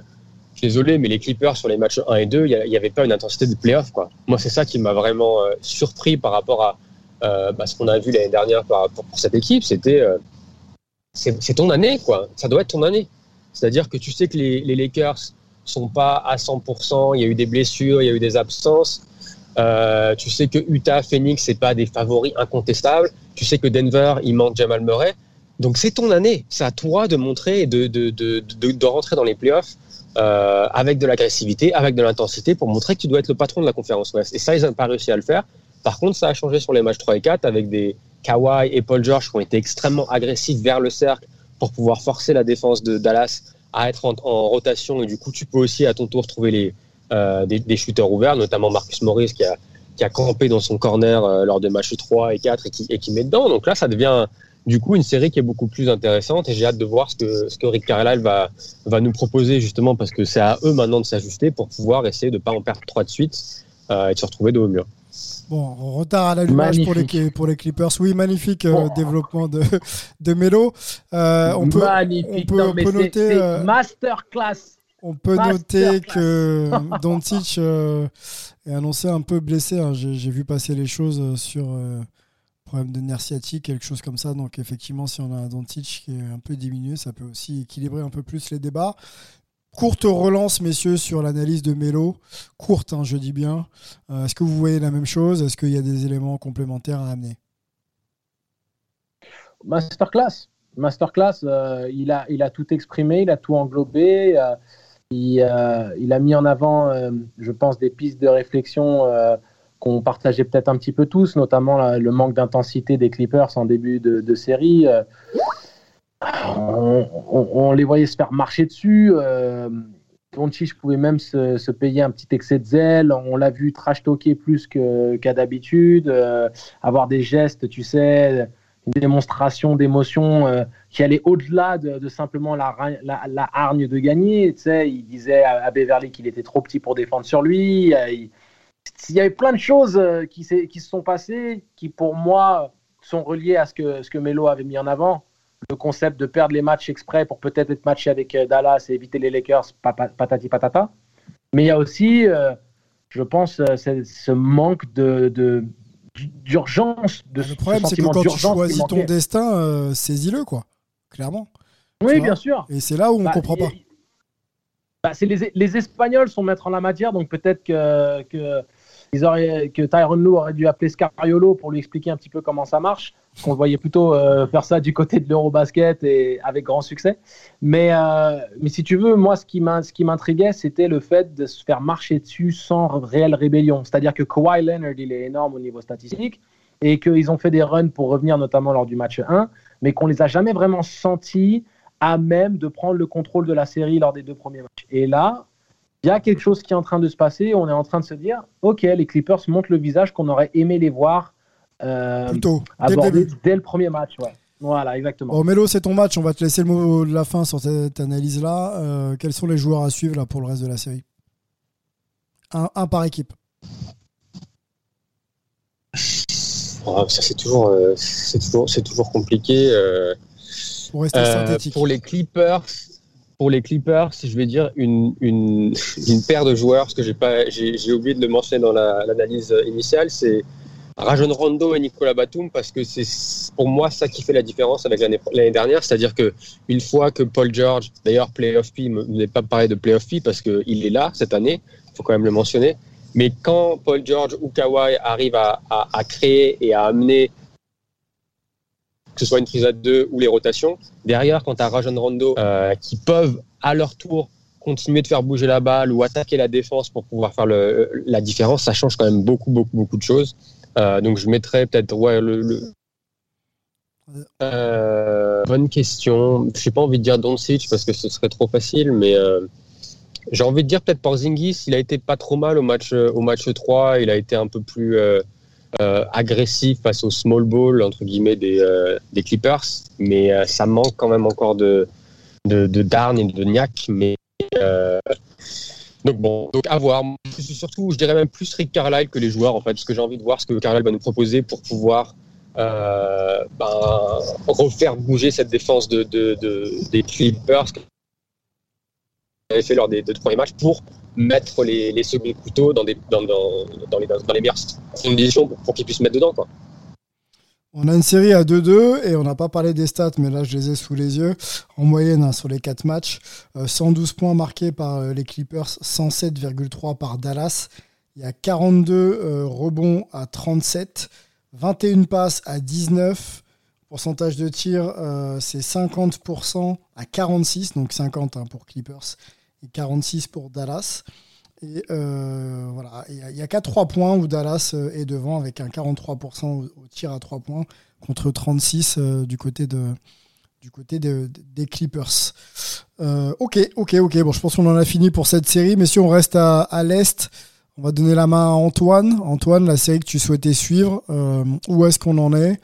désolé, mais les Clippers sur les matchs 1 et 2, il n'y avait pas une intensité de playoff. Quoi. Moi, c'est ça qui m'a vraiment euh, surpris par rapport à euh, bah, ce qu'on a vu l'année dernière par, pour, pour, cette équipe. C'était. C'est ton année, quoi. Ça doit être ton année. C'est-à-dire que tu sais que les Lakers sont pas à 100%. Il y a eu des blessures, il y a eu des absences. Euh, tu sais que Utah, Phoenix, c'est pas des favoris incontestables. Tu sais que Denver, il manque Jamal Murray. Donc c'est ton année. C'est à toi de montrer et de, de, de, de, rentrer dans les playoffs euh, avec de l'agressivité, avec de l'intensité pour montrer que tu dois être le patron de la conférence Ouest. Et ça, ils n'ont pas réussi à le faire. Par contre, ça a changé sur les matchs 3 et 4 avec des Kawhi et Paul George qui ont été extrêmement agressifs vers le cercle pour pouvoir forcer la défense de Dallas à être en, rotation et du coup tu peux aussi à ton tour trouver les, euh, des, shooters ouverts, notamment Marcus Morris qui a, qui a campé dans son corner euh, lors des matchs 3 et 4 et qui, et qui met dedans. Donc là, ça devient du coup une série qui est beaucoup plus intéressante et j'ai hâte de voir ce que, ce que Rick Carlisle va, va nous proposer justement parce que c'est à eux maintenant de s'ajuster pour pouvoir essayer de ne pas en perdre 3 de suite euh, et de se retrouver de au mur. Bon, retard à l'allumage pour les, pour les Clippers. Oui, magnifique euh, développement de, de Melo. Euh, on peut, magnifique. On peut, noter. Euh, masterclass. On peut noter que Doncic est annoncé un peu blessé. Hein. J'ai vu passer les choses sur problème de nerf sciatique, quelque chose comme ça. Donc effectivement, si on a un Doncic qui est un peu diminué, ça peut aussi équilibrer un peu plus les débats. Courte relance, messieurs, sur l'analyse de Melo. Courte, hein, je dis bien. Euh, est-ce que vous voyez la même chose? Est-ce qu'il y a des éléments complémentaires à amener? Masterclass. Masterclass, euh, il, a, il a tout exprimé, il a tout englobé. Euh, il, il, a mis en avant, je pense, des pistes de réflexion qu'on partageait peut-être un petit peu tous, notamment le manque d'intensité des Clippers en début de, de série on, les voyait se faire marcher dessus. Euh, pouvait même se, payer un petit excès de zèle. On l'a vu trash talker plus qu'à d'habitude, euh, avoir des gestes, tu sais, une démonstration d'émotion euh, qui allait au-delà de, simplement la, hargne de gagner. Tu sais, il disait à, Beverly qu'il était trop petit pour défendre sur lui. Euh, il, y avait plein de choses qui, qui, se sont passées qui, pour moi, sont reliées à ce que, ce que Melo avait mis en avant le concept de perdre les matchs exprès pour peut-être être matché avec euh, Dallas et éviter les Lakers, patati patata. Mais il y a aussi, euh, je pense, euh, ce manque de, d'urgence. De, le problème, c'est que quand tu choisis ton destin, saisis-le, quoi. Clairement. Oui, bien sûr. Et c'est là où on ne bah, comprend pas. bah, les, les, Espagnols sont maîtres en la matière, donc peut-être que, que, que Tyron Lou aurait dû appeler Scariolo pour lui expliquer un petit peu comment ça marche. On voyait plutôt euh, faire ça du côté de l'Eurobasket et avec grand succès. Mais, euh, mais si tu veux, moi, ce qui m'intriguait, c'était le fait de se faire marcher dessus sans réelle rébellion. C'est-à-dire que Kawhi Leonard, il est énorme au niveau statistique et qu'ils ont fait des runs pour revenir, notamment lors du match 1, mais qu'on les a jamais vraiment sentis à même de prendre le contrôle de la série lors des deux premiers matchs. Et là, il y a quelque chose qui est en train de se passer. On est en train de se dire, OK, les Clippers montrent le visage qu'on aurait aimé les voir euh, Plutôt, dès le, premier match. Ouais. Voilà, exactement. Bon, Mélo, c'est ton match. On va te laisser le mot de la fin sur cette analyse-là. Euh, quels sont les joueurs à suivre là, pour le reste de la série? Un, par équipe. Oh, ça, c'est toujours, euh, c'est toujours, toujours, compliqué. Euh, pour rester synthétique. Pour les Clippers, pour les Clippers, je vais dire une, une, paire de joueurs, parce que j'ai pas, j'ai oublié de le mentionner dans l'analyse initiale, c'est Rajon Rondo et Nicolas Batum parce que c'est pour moi ça qui fait la différence avec l'année dernière, c'est-à-dire que une fois que Paul George, d'ailleurs playoff P, n'est pas parlé de playoff P parce qu'il est là cette année, il faut quand même le mentionner, mais quand Paul George ou Kawhi arrivent à, à, créer et à amener que ce soit une prise à deux ou les rotations, derrière quand tu as Rajon Rondo euh, qui peuvent à leur tour continuer de faire bouger la balle ou attaquer la défense pour pouvoir faire le, la différence, ça change quand même beaucoup, beaucoup, beaucoup de choses. Euh, donc je mettrais peut-être ouais, le, euh, bonne question. Je n'ai pas envie de dire Doncic parce que ce serait trop facile, mais j'ai envie de dire peut-être Porzingis. Il a été pas trop mal au match, au match 3. Il a été un peu plus agressif face au small ball entre guillemets des, des Clippers, mais ça manque quand même encore de, de, Darn et de Niak. Mais donc bon, donc à voir. Surtout, je dirais même plus Rick Carlisle que les joueurs en fait, parce que j'ai envie de voir ce que Carlisle va nous proposer pour pouvoir euh, ben, refaire bouger cette défense de, de, de des Clippers avait fait lors des deux premiers matchs pour mettre les, les seconds couteaux dans, les, dans les meilleures conditions pour, pour qu'ils puissent mettre dedans. Quoi. On a une série à 2-2 et on n'a pas parlé des stats, mais là je les ai sous les yeux. En moyenne, hein, sur les 4 matchs, 112 euh, points marqués par euh, les Clippers, 107,3 par Dallas. Il y a 42 euh, rebonds à 37, 21 passes à 19. Pourcentage de tir, c'est 50% à 46, donc 50 hein, pour Clippers et 46 pour Dallas. Et euh, voilà, il n'y a, qu'à 3 points où Dallas euh, est devant avec un 43% au, tir à 3 points contre 36 euh, du côté de du côté des Clippers. ok, ok, ok. Bon, je pense qu'on en a fini pour cette série. Mais si on reste à, l'Est, on va donner la main à Antoine. Antoine, la série que tu souhaitais suivre, où est-ce qu'on en est?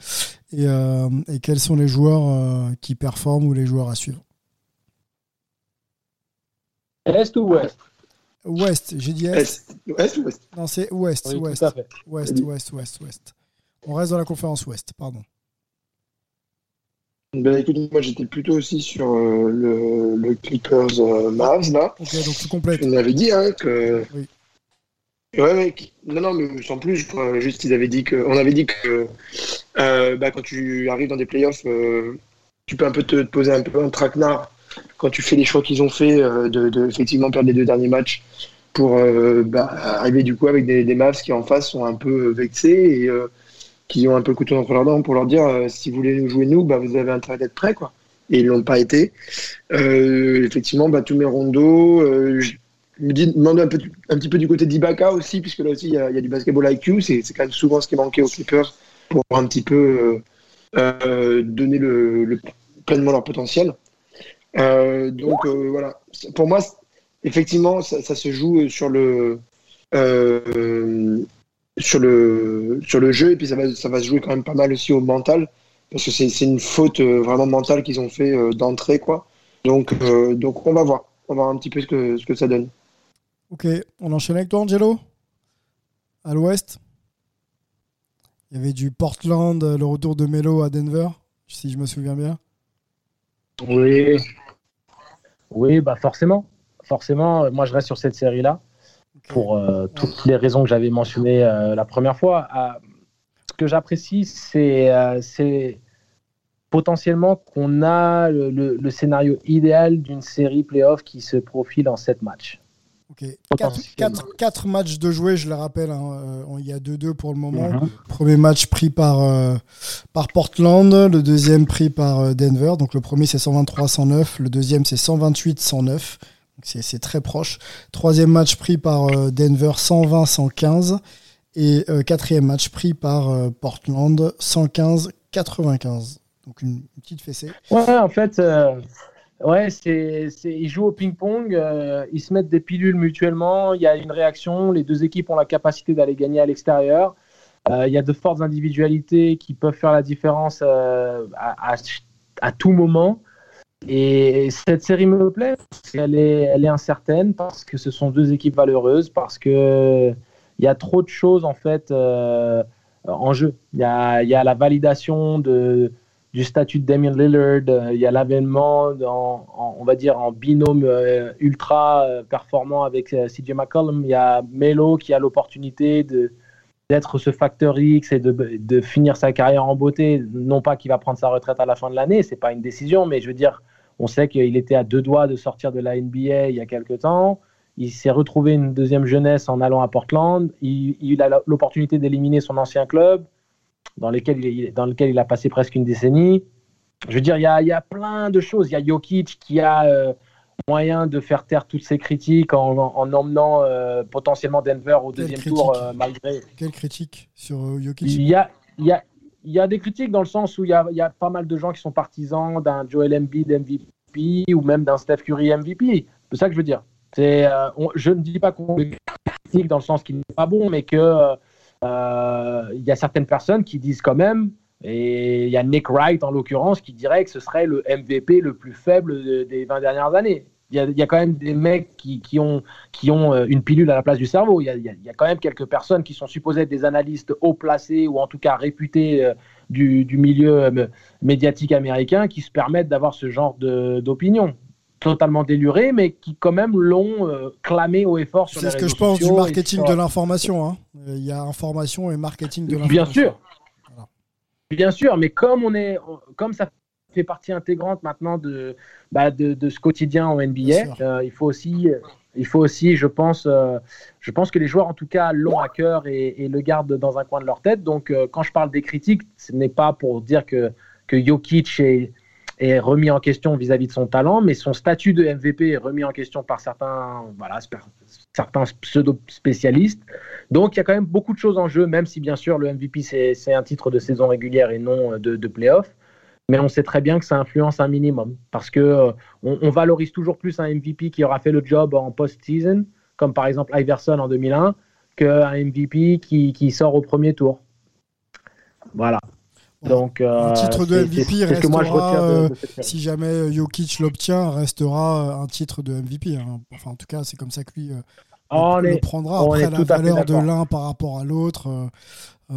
Et, quels sont les joueurs qui performent ou les joueurs à suivre? Est ou Ouest? Ouest, j'ai dit Est. Est ou Ouest? Non, c'est Ouest, Ouest. Ouest, Ouest, Ouest, Ouest. On reste dans la conférence Ouest, pardon. Ben écoute, moi j'étais plutôt aussi sur euh, le, le, Clippers euh, Mavs là. Ok, donc tu complètes. On avait dit hein, que. Oui. Ouais, ouais, non, non, mais sans plus, juste ils avaient dit que, on avait dit que euh, bah, quand tu arrives dans des playoffs, tu peux un peu te, te, poser un peu un traquenard quand tu fais les choix qu'ils ont fait euh, de, effectivement perdre les deux derniers matchs pour euh, bah, arriver du coup avec des, Mavs qui en face sont un peu vexés et euh, qui ont un peu le couteau entre leurs dents pour leur dire si vous voulez nous jouer nous, bah, vous avez intérêt d'être prêts quoi. Et ils l'ont pas été. effectivement, tous mes rondos. je me dis, demande un, un petit peu du côté d'Ibaka aussi, puisque là aussi il y, a, du basketball IQ. C'est quand même souvent ce qui manquait aux Clippers pour un petit peu donner le, pleinement leur potentiel. Euh, donc euh, voilà, pour moi, effectivement, ça, se joue sur le euh, sur le sur le jeu et puis ça va ça va se jouer quand même pas mal aussi au mental parce que c'est une faute vraiment mentale qu'ils ont fait d'entrée quoi. Donc donc on va voir, on va voir un petit peu ce que ce que ça donne. Ok, on enchaîne avec toi Angelo? À l'ouest? Il y avait du Portland, le retour de Melo à Denver, si je me souviens bien. Oui, oui, bah forcément. Forcément, moi je reste sur cette série-là pour euh, toutes les raisons que j'avais mentionnées euh, la première fois. Euh, ce que j'apprécie, c'est potentiellement qu'on a le, scénario idéal d'une série playoff qui se profile en 7 matchs. Ok. 4, matchs de jouer, je le rappelle. Hein, euh, il y a 2-2 pour le moment. Mhm. Premier match pris par, euh, par Portland, le deuxième pris par euh, Denver. Donc le premier c'est 123-109, le deuxième c'est 128-109. C'est très proche. Troisième match pris par Denver 120-115. Et quatrième match pris par Portland 115-95. Donc une, petite fessée. Ouais, en fait, Ouais, c'est, ils jouent au ping-pong, euh, ils se mettent des pilules mutuellement, il y a une réaction, les deux équipes ont la capacité d'aller gagner à l'extérieur. Euh, il y a de fortes individualités qui peuvent faire la différence euh, à, à, tout moment. Et cette série me plaît, elle est, elle est incertaine parce que ce sont deux équipes valeureuses, parce que il y a trop de choses en fait en jeu. Il y a, il y a la validation de du statut de Damien Lillard. Euh, il y a l'avènement, on va dire, en binôme euh, ultra euh, performant avec CJ McCollum. Il y a Melo qui a l'opportunité d'être ce facteur X et de, de, finir sa carrière en beauté. Non pas qu'il va prendre sa retraite à la fin de l'année, c'est pas une décision, mais je veux dire, on sait qu'il était à deux doigts de sortir de la NBA il y a quelques temps. Il s'est retrouvé une deuxième jeunesse en allant à Portland. Il, il a l'opportunité d'éliminer son ancien club dans, lesquels il, dans lequel il a passé presque une décennie. Je veux dire, il y a, y a plein de choses. Il y a Jokic qui a euh, moyen de faire taire toutes ses critiques en, en emmenant euh, potentiellement Denver au deuxième tour euh, malgré. Quelle critique sur Jokic il y, a, il, y a, il y a des critiques dans le sens où il y a, il y a pas mal de gens qui sont partisans d'un Joel Embiid MVP ou même d'un Steph Curry MVP. C'est ça que je veux dire. C'est, je ne dis pas qu'on critique dans le sens qu'il n'est pas bon, mais que il y a certaines personnes qui disent quand même, et il y a Nick Wright en l'occurrence, qui dirait que ce serait le MVP le plus faible des 20 dernières années. Il y, a, quand même des mecs qui, qui, ont, qui ont euh, une pilule à la place du cerveau. Il y, a, il y, a, quand même quelques personnes qui sont supposées être des analystes haut placés ou en tout cas réputés euh, du, du, milieu médiatique américain qui se permettent d'avoir ce genre d'opinion totalement déluré, mais qui quand même l'ont euh, clamé au effort sur les réseaux C'est ce que je pense du marketing de l'information. Hein. Euh, il y a information et marketing de l'information. Bien sûr. Bien sûr, mais comme, on est, comme ça fait partie intégrante maintenant de, bah, de, de, ce quotidien en NBA, euh, il faut aussi... Il faut aussi, je pense, je pense que les joueurs, en tout cas, l'ont à cœur et, le gardent dans un coin de leur tête. Donc, quand je parle des critiques, ce n'est pas pour dire que, que Jokic est, est remis en question vis-à-vis de son talent, mais son statut de MVP est remis en question par certains, voilà, certains pseudo-spécialistes. Donc il y a quand même beaucoup de choses en jeu, même si bien sûr le MVP c'est un titre de saison régulière et non de, de playoff. Mais on sait très bien que ça influence un minimum parce que euh, on, valorise toujours plus un MVP qui aura fait le job en post-season, comme par exemple Iverson en 2001, qu'un MVP qui sort au premier tour. Voilà. Donc, euh, le titre de MVP restera, euh, si jamais Jokic l'obtient, restera un titre de MVP. Hein. Enfin, en tout cas, c'est comme ça que lui euh, le, prendra. Après, la valeur de l'un par rapport à l'autre,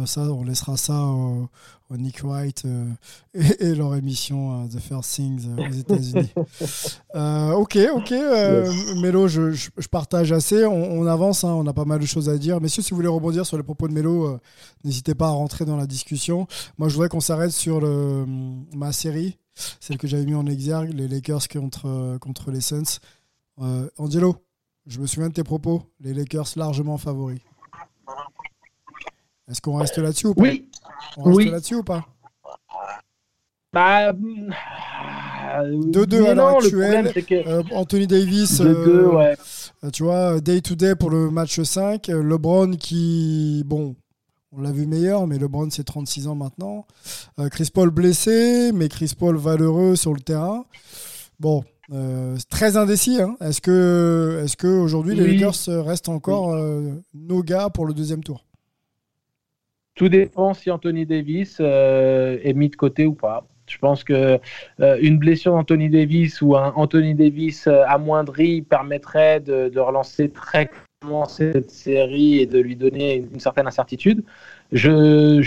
ça, on laissera ça au, Nick Wright <laughs> et, leur émission The First Things aux États-Unis. <laughs> ok, ok. Mélo, je, je, partage assez. On, avance, hein, on a pas mal de choses à dire. Messieurs, si vous voulez rebondir sur les propos de Mélo, N'hésitez pas à rentrer dans la discussion. Moi, je voudrais qu'on s'arrête sur le, ma série, celle que j'avais mis en exergue, les Lakers contre, contre les Suns. Euh, Angelo, je me souviens de tes propos. Les Lakers largement favoris. Est-ce qu'on reste là-dessus ou pas? Oui. On reste là-dessus ou pas? Bah, 2-2 à l'heure actuelle. Euh, Anthony Davis, euh, tu vois, day to day pour le match 5. LeBron qui, bon, on l'a vu meilleur, mais LeBron, c'est 36 ans maintenant. Euh, Chris Paul blessé, mais Chris Paul valeureux sur le terrain. Bon, euh, très indécis. Hein. Est-ce que, est que aujourd'hui les Lakers restent encore euh, nos gars pour le deuxième tour? Tout dépend si Anthony Davis est mis de côté ou pas. Je pense que une blessure d'Anthony Davis ou un Anthony Davis amoindri permettrait de, relancer très cette série et de lui donner une, certaine incertitude. Je,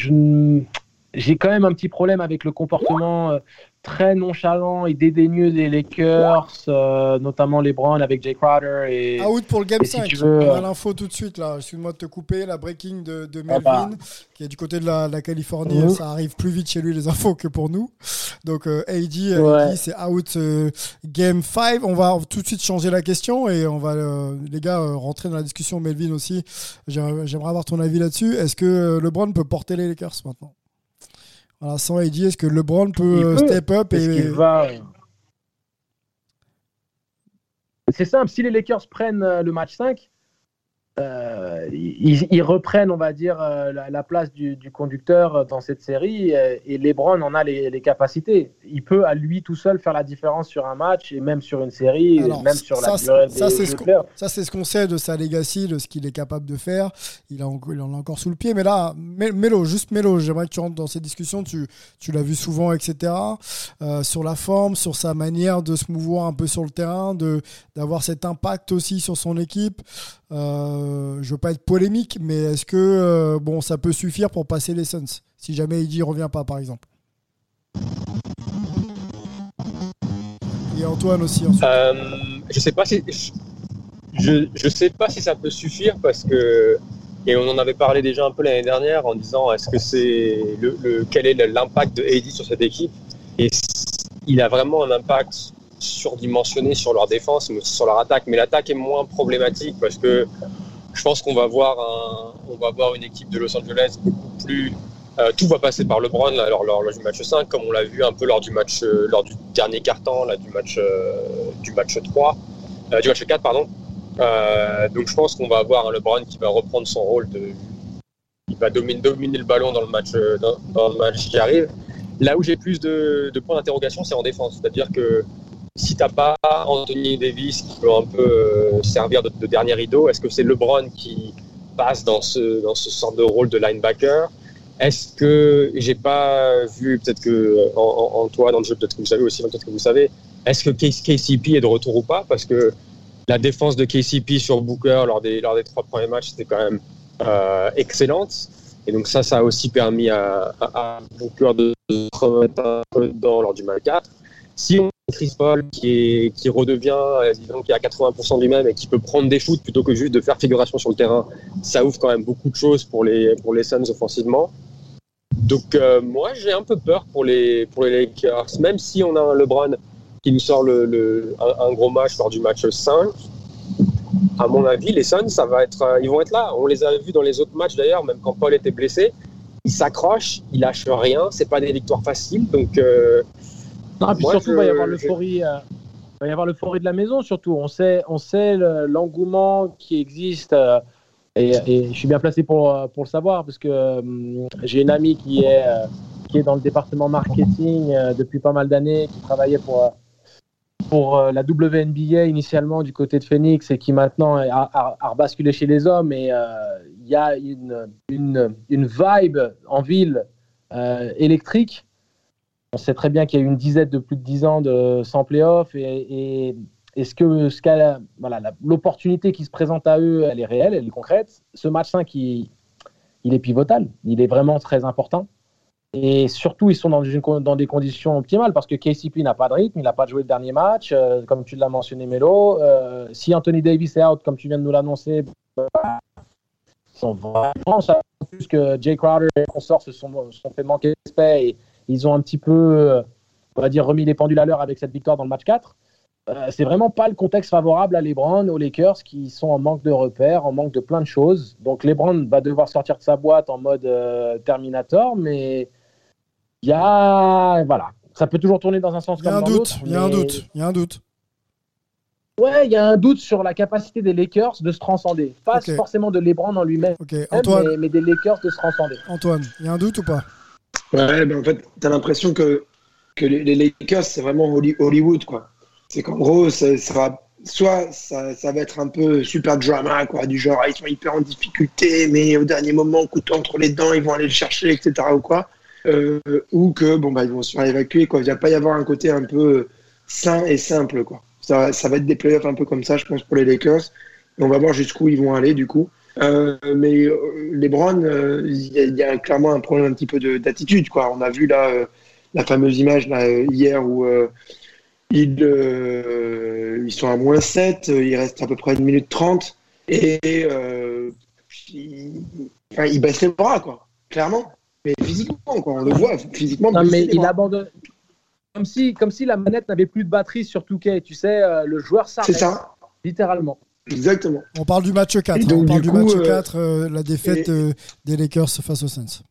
j'ai quand même un petit problème avec le comportement euh, très nonchalant et dédaigneux des Lakers, euh, notamment les Browns avec Jay Crowder. Et, Out pour le Game et si 5. tu veux, On a euh, l'info tout de suite là. Excuse-moi de te couper. La breaking de, de Ah Melvin, bah. qui est du côté de la, la Californie. Mhm. Ça arrive plus vite chez lui les infos que pour nous. Donc euh, AD, Ouais. c'est out euh, Game 5. On va tout de suite changer la question et on va les gars rentrer dans la discussion. Melvin aussi. J'aimerais avoir ton avis là-dessus. Est-ce que euh, LeBron peut porter les Lakers maintenant? Voilà, sans AD, est-ce que LeBron peut, euh, peut. step up et va. C'est simple, si les Lakers prennent euh, le match 5, euh, ils, ils reprennent, on va dire, euh, la, la place du, du conducteur dans cette série euh, et LeBron en a les, les capacités. Il peut à lui tout seul faire la différence sur un match et même sur une série, Alors, et même sur ça, la durée ça, des, c'est ce qu'on- playoffs. Ça, c'est ce qu'on sait de sa legacy, de ce qu'il est capable de faire. Il, a, en- il en a encore sous le pied. Mais là, Mé- Mélo, juste Mélo, j'aimerais que tu rentres dans ces discussions. Tu, tu l'as vu souvent, etc. Sur la forme, sur sa manière de se mouvoir un peu sur le terrain, de d'avoir cet impact aussi sur son équipe. Euh, je veux pas être polémique, mais est-ce que euh, bon, ça peut suffire pour passer les Suns Si jamais dit revient pas, par exemple? Et Antoine aussi. Euh, je sais pas si je, je sais pas si ça peut suffire parce que et on en avait parlé déjà un peu l'année dernière en disant est-ce que c'est le, quel est l'impact de AD sur cette équipe? Et il a vraiment un impact surdimensionné sur leur défense mais aussi sur leur attaque mais l'attaque est moins problématique parce que je pense qu'on va voir un, on va voir une équipe de Los Angeles beaucoup plus euh, tout va passer par LeBron là, lors, du match 5 comme on l'a vu un peu lors du match euh, lors du dernier carton là du match euh, du match 3 euh, du match 4 pardon. Donc je pense qu'on va avoir un LeBron qui va reprendre son rôle de il va dominer, dominer le ballon dans le match dans, le match qui arrive. Là où j'ai plus de, de points d'interrogation c'est en défense. C'est à dire que si t'as pas Anthony Davis qui peut un peu euh, servir de, de dernier rideau est-ce que c'est LeBron qui passe dans ce dans ce sort de rôle de linebacker? Est-ce que j'ai pas vu peut-être que euh, Antoine dans le jeu peut-être que vous savez aussi peut-être que vous savez est-ce que KCP est de retour ou pas? Parce que la défense de KCP sur Booker lors des lors des trois premiers matchs c'était quand même euh, excellente. Et donc ça ça a aussi permis à, à, à Booker de se remettre un peu dedans lors du match 4 si on Chris Paul qui redevient euh, disons qui est à 80% de lui-même et qui peut prendre des shoots plutôt que juste de faire figuration sur le terrain ça ouvre quand même beaucoup de choses pour les Suns offensivement donc euh, moi j'ai un peu peur pour les pour Lakers, même si on a un LeBron qui nous sort un, gros match lors du match 5. À mon avis, les Suns, ça va être, euh, ils vont être là. On les a vus dans les autres matchs d'ailleurs, même quand Paul était blessé. Ils s'accrochent, ils lâchent rien. C'est pas des victoires faciles, donc Non, puis Moi, surtout, je- il va y avoir l'euphorie. euh, il va y avoir l'euphorie de la maison, surtout. On sait, on sait le- l'engouement qui existe. euh, et, et je suis bien placé pour, euh, pour le savoir, parce que euh, j'ai une amie qui est, qui est dans le département marketing depuis pas mal d'années, qui travaillait pour, pour la WNBA initialement du côté de Phoenix et qui maintenant a, a- a rebasculé chez les hommes. Et il y a une, une, une vibe en ville électrique on sait très bien qu'il y a eu une dizaine de plus de 10 ans de, sans playoff et, est-ce que l'opportunité qui se présente à eux, elle est réelle, elle est concrète? Ce match 5, il, est pivotal, il est vraiment très important. Et surtout, ils sont dans, des conditions optimales parce que KCP n'a pas de rythme, il n'a pas joué le dernier match, euh, comme tu l'as mentionné, Melo. Euh, si Anthony Davis est out, comme tu viens de nous l'annoncer, bah, ils sont vraiment plus que Jay Crowder et consorts se sont, fait manquer de respect ils ont un petit peu, euh, on va dire, remis les pendules à l'heure avec cette victoire dans le match 4. Euh, c'est vraiment pas le contexte favorable à LeBron, aux Lakers qui sont en manque de repères, en manque de plein de choses. Donc LeBron va devoir sortir de sa boîte en mode euh, Terminator, mais il y a, voilà, ça peut toujours tourner dans un sens Il y a comme un dans doute. l'autre. Il y a un mais- doute. Il y a un doute. Ouais, il y a un doute sur la capacité des Lakers de se transcender. Pas forcément de LeBron en lui-même, Ok, Antoine, mais, mais des Lakers de se transcender. Antoine, il y a un doute ou pas? Ouais, ben en fait, t'as l'impression que, que les, Lakers, c'est vraiment Holly- Hollywood, quoi. C'est qu'en gros, ça, ça soit ça, ça va être un peu super drama, quoi, du genre, ah, ils sont hyper en difficulté, mais au dernier moment, couteau entre les dents, ils vont aller le chercher, etc., ou quoi. Euh, ou que, bon, bah, ils vont se faire évacuer, quoi. Il va pas y avoir un côté un peu sain et simple, quoi. Ça, ça va être des playoffs un peu comme ça, je pense, pour les Lakers. Et on va voir jusqu'où ils vont aller, du coup. Mais les Browns, il y, a clairement un problème un petit peu d'attitude. Quoi. On a vu là la fameuse image là, hier où ils, ils sont à moins 7, il reste à peu près une minute 30 et ils, enfin, ils baissent les bras, quoi, clairement. Mais physiquement, quoi, on le voit, physiquement. Non, mais il abandonne. Comme si, comme si la manette n'avait plus de batterie sur Touquet, tu sais, euh, le joueur s'arrête. C'est ça. Littéralement. Exactement. On parle du match 4. Hein, on parle du, match 4, euh, euh, la défaite des Lakers face aux Saints.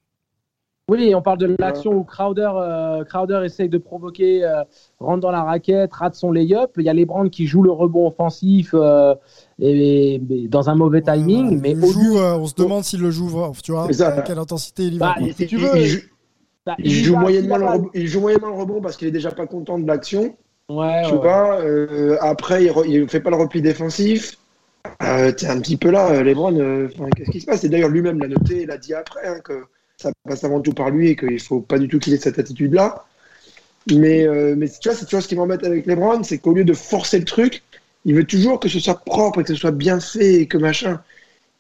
Oui, on parle de l'action où Crowder, euh, Crowder essaye de provoquer, euh, rentre dans la raquette, rate son lay-up. Il y a les Brands qui jouent le rebond offensif euh, et, dans un mauvais timing. mais on se demande s'il le joue, tu vois, à quelle intensité il y va. Bah, si tu veux, il, joue, il, joue moyennement le rebond, il joue moyennement le rebond parce qu'il est déjà pas content de l'action. Ouais, je sais pas. après, il, ne fait pas le repli défensif. Euh, es un petit peu là, les Browns. Qu'est-ce qui se passe? Et d'ailleurs, lui-même l'a noté, il a dit après hein, que ça passe avant tout par lui et qu'il faut pas du tout qu'il ait cette attitude-là. Mais, euh, mais tu vois, c'est ce qui m'embête avec les Browns, c'est qu'au lieu de forcer le truc, il veut toujours que ce soit propre et que ce soit bien fait et que machin.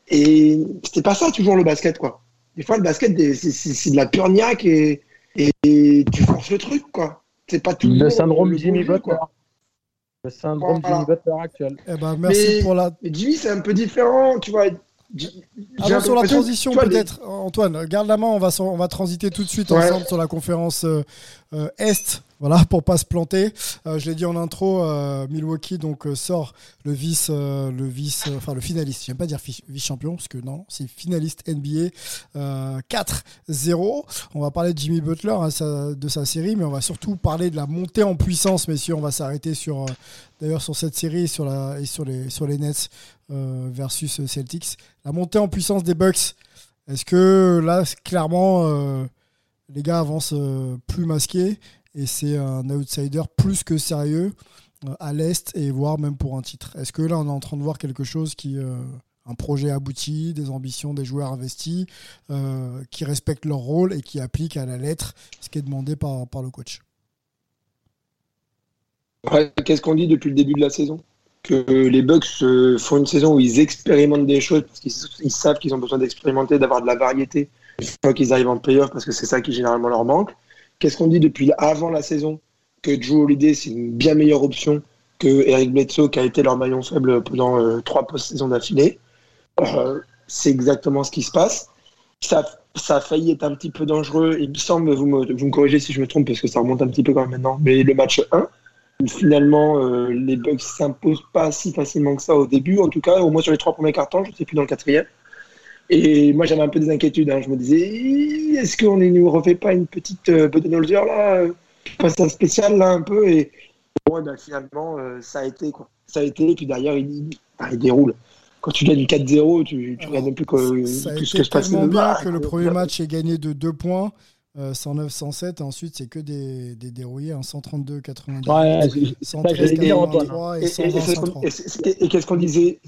Et c'était pas ça toujours le basket, quoi. Des fois, le basket, c'est de la pure niaque et, et, tu forces le truc, quoi. C'est pas tout le syndrome Jimmy Butler. Le syndrome Jimmy Butler actuel. Eh ben, merci pour la. Mais Jimmy, c'est un peu différent, tu vois. Avant sur la transition peut-être, Antoine, garde la main, on va, on va transiter tout de suite ensemble sur la conférence euh, euh, Est voilà, pour pas se planter. Euh, je l'ai dit en intro, euh, Milwaukee donc euh, sort le vice, le vice, enfin le finaliste. J'aime pas dire vice champion parce que non, c'est finaliste NBA 4-0. On va parler de Jimmy Butler, hein, de sa série, mais on va surtout parler de la montée en puissance, messieurs. On va s'arrêter sur, d'ailleurs, sur cette série et sur les Nets versus Celtics. La montée en puissance des Bucks. Est-ce que là, clairement, les gars avancent plus masqués? Et c'est un outsider plus que sérieux euh, à l'Est et voire même pour un titre. Est-ce que là, on est en train de voir quelque chose qui. Euh, un projet abouti, des ambitions des joueurs investis, euh, qui respectent leur rôle et qui appliquent à la lettre ce qui est demandé par, par le coach? Qu'est-ce qu'on dit depuis le début de la saison? Que les Bucks font une saison où ils expérimentent des choses parce qu'ils savent qu'ils ont besoin d'expérimenter, d'avoir de la variété une fois qu'ils arrivent en playoff parce que c'est ça qui généralement leur manque. Qu'est-ce qu'on dit depuis avant la saison Que Drew Holiday, c'est une bien meilleure option que Eric Bledsoe, qui a été leur maillon faible pendant euh, trois post-saisons d'affilée? Euh, c'est exactement ce qui se passe. Ça, ça, a failli être un petit peu dangereux. Il me semble, vous me, corrigez si je me trompe, parce que ça remonte un petit peu quand même maintenant, mais le match 1, finalement, euh, les Bucks s'imposent pas si facilement que ça au début, en tout cas, au moins sur les trois premiers cartons, je ne sais plus dans le quatrième. Et moi, j'avais un peu des inquiétudes. Hein. Je me disais, est-ce qu'on ne nous refait pas une petite euh, Budenholzer là, passe un spécial là un peu Et bon, ben, finalement, euh, ça a été quoi. Ça a été. Et puis derrière, il, il déroule. Quand tu gagnes 4-0, tu, tu regardes même plus que, ça tout ce que se passe. bien bah, que le premier match est gagné de 2 points. 109-107, euh, ensuite c'est que des, des dérouillés, hein, 132-90, ouais, 113 83 et 120 Et qu'est-ce qu'on disait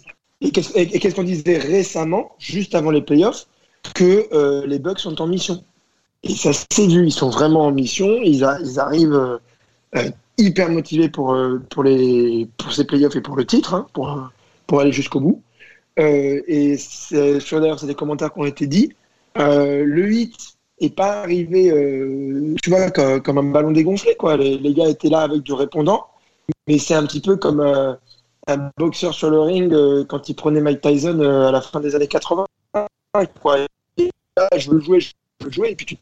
et qu'est-ce qu'on disait récemment, juste avant les playoffs, que euh, les Bucks sont en mission. Et ça s'est vu, ils sont vraiment en mission, ils, arrivent euh, euh, hyper motivés pour, pour, les, pour ces playoffs et pour le titre, hein, pour, pour aller jusqu'au bout. et sur d'ailleurs, c'est des commentaires qui ont été dit. le 8 n'est pas arrivé, tu vois, comme, un ballon dégonflé. Quoi. Les, les, gars étaient là avec du répondant, mais c'est un petit peu comme un boxeur sur le ring euh, quand il prenait Mike Tyson euh, à la fin des années 80. Quoi. je veux jouer, je veux jouer, et puis tu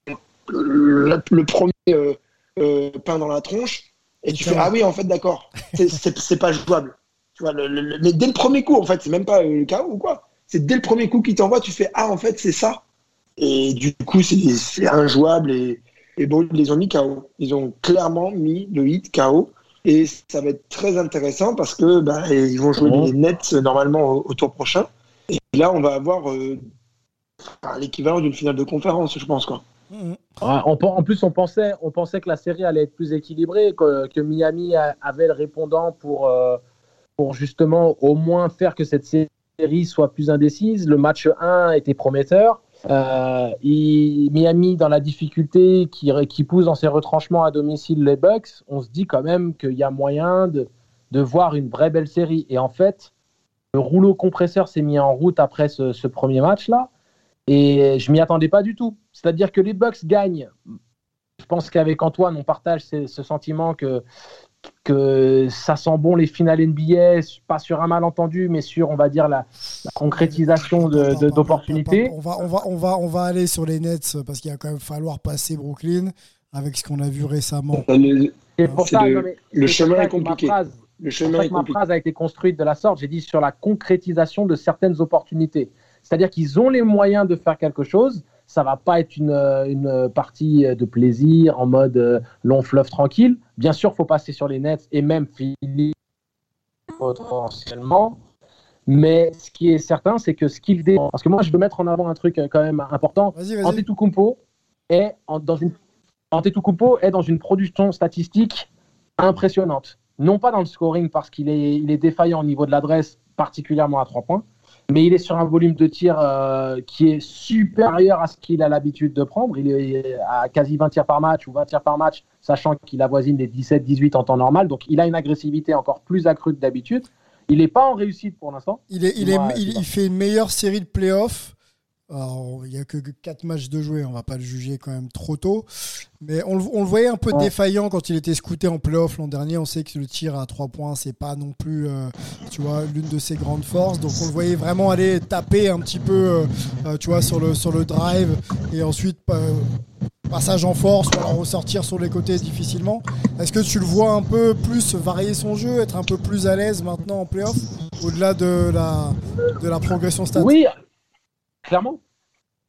le, le, premier euh, pain dans la tronche, et tu fais Ah oui, en fait, d'accord, c'est pas jouable. Tu vois, mais dès le premier coup, en fait, c'est même pas le chaos ou quoi. C'est dès le premier coup qu'il t'envoie, tu fais Ah, en fait, c'est ça. Et du coup, c'est injouable. Et, et bon, ils les ont mis KO. Ils ont clairement mis le hit KO. Et ça va être très intéressant parce que bah, ils vont jouer les Nets normalement au, tour prochain. Et là, on va avoir euh, l'équivalent d'une finale de conférence, je pense. Quoi. en, plus, on pensait, on pensait que la série allait être plus équilibrée, que, Miami avait le répondant pour, euh, pour justement au moins faire que cette série soit plus indécise. Le match 1 était prometteur. Euh, Miami dans la difficulté qui, pousse dans ses retranchements à domicile les Bucks, on se dit quand même qu'il y a moyen de, voir une vraie belle série. Et en fait, rouleau compresseur s'est mis en route après ce, premier match-là. Et je m'y attendais pas du tout. C'est-à-dire que les Bucks gagnent. Je pense qu'avec Antoine, on partage ce, sentiment que, que ça sent bon les finales NBA, pas sur un malentendu, mais sur, on va dire, la, concrétisation d'opportunités. On va, on, va, on, va, on va aller sur les Nets parce qu'il va quand même falloir passer Brooklyn avec ce qu'on a vu récemment. le, chemin est compliqué. Le chemin ma phrase a été construite de la sorte. J'ai dit sur la concrétisation de certaines opportunités. C'est-à-dire qu'ils ont les moyens de faire quelque chose. Ça va pas être une, une partie de plaisir en mode euh, long fleuve tranquille. Bien sûr, faut passer sur les nets et même finir potentiellement. Mais ce qui est certain, c'est que ce qu'il dé... parce que moi, je veux mettre en avant un truc euh, quand même important. Antetokounmpo est dans une Antetokounmpo est dans une production statistique impressionnante non pas dans le scoring parce qu'il est, il est défaillant au niveau de l'adresse, particulièrement à trois points, mais il est sur un volume de tir euh, qui est supérieur à ce qu'il a l'habitude de prendre. Il est à quasi 20 tirs par match ou 20 tirs par match, sachant qu'il avoisine les 17-18 en temps normal. Donc il a une agressivité encore plus accrue que d'habitude. Il n'est pas en réussite pour l'instant. Il, est, il, est, il, fait une meilleure série de playoffs alors, il n'y a que 4 matchs de jouer, on va pas le juger quand même trop tôt. Mais on, le voyait un peu défaillant quand il était scouté en playoff l'an dernier. On sait que le tir à 3 points, c'est pas non plus euh, tu vois, l'une de ses grandes forces. Donc on le voyait vraiment aller taper un petit peu euh, euh, tu vois, sur, le, sur le drive et ensuite passage en force ou ressortir sur les côtés difficilement. Est-ce que tu le vois un peu plus varier son jeu, être un peu plus à l'aise maintenant en playoff au-delà de la, de la progression statique? Oui, Clairement.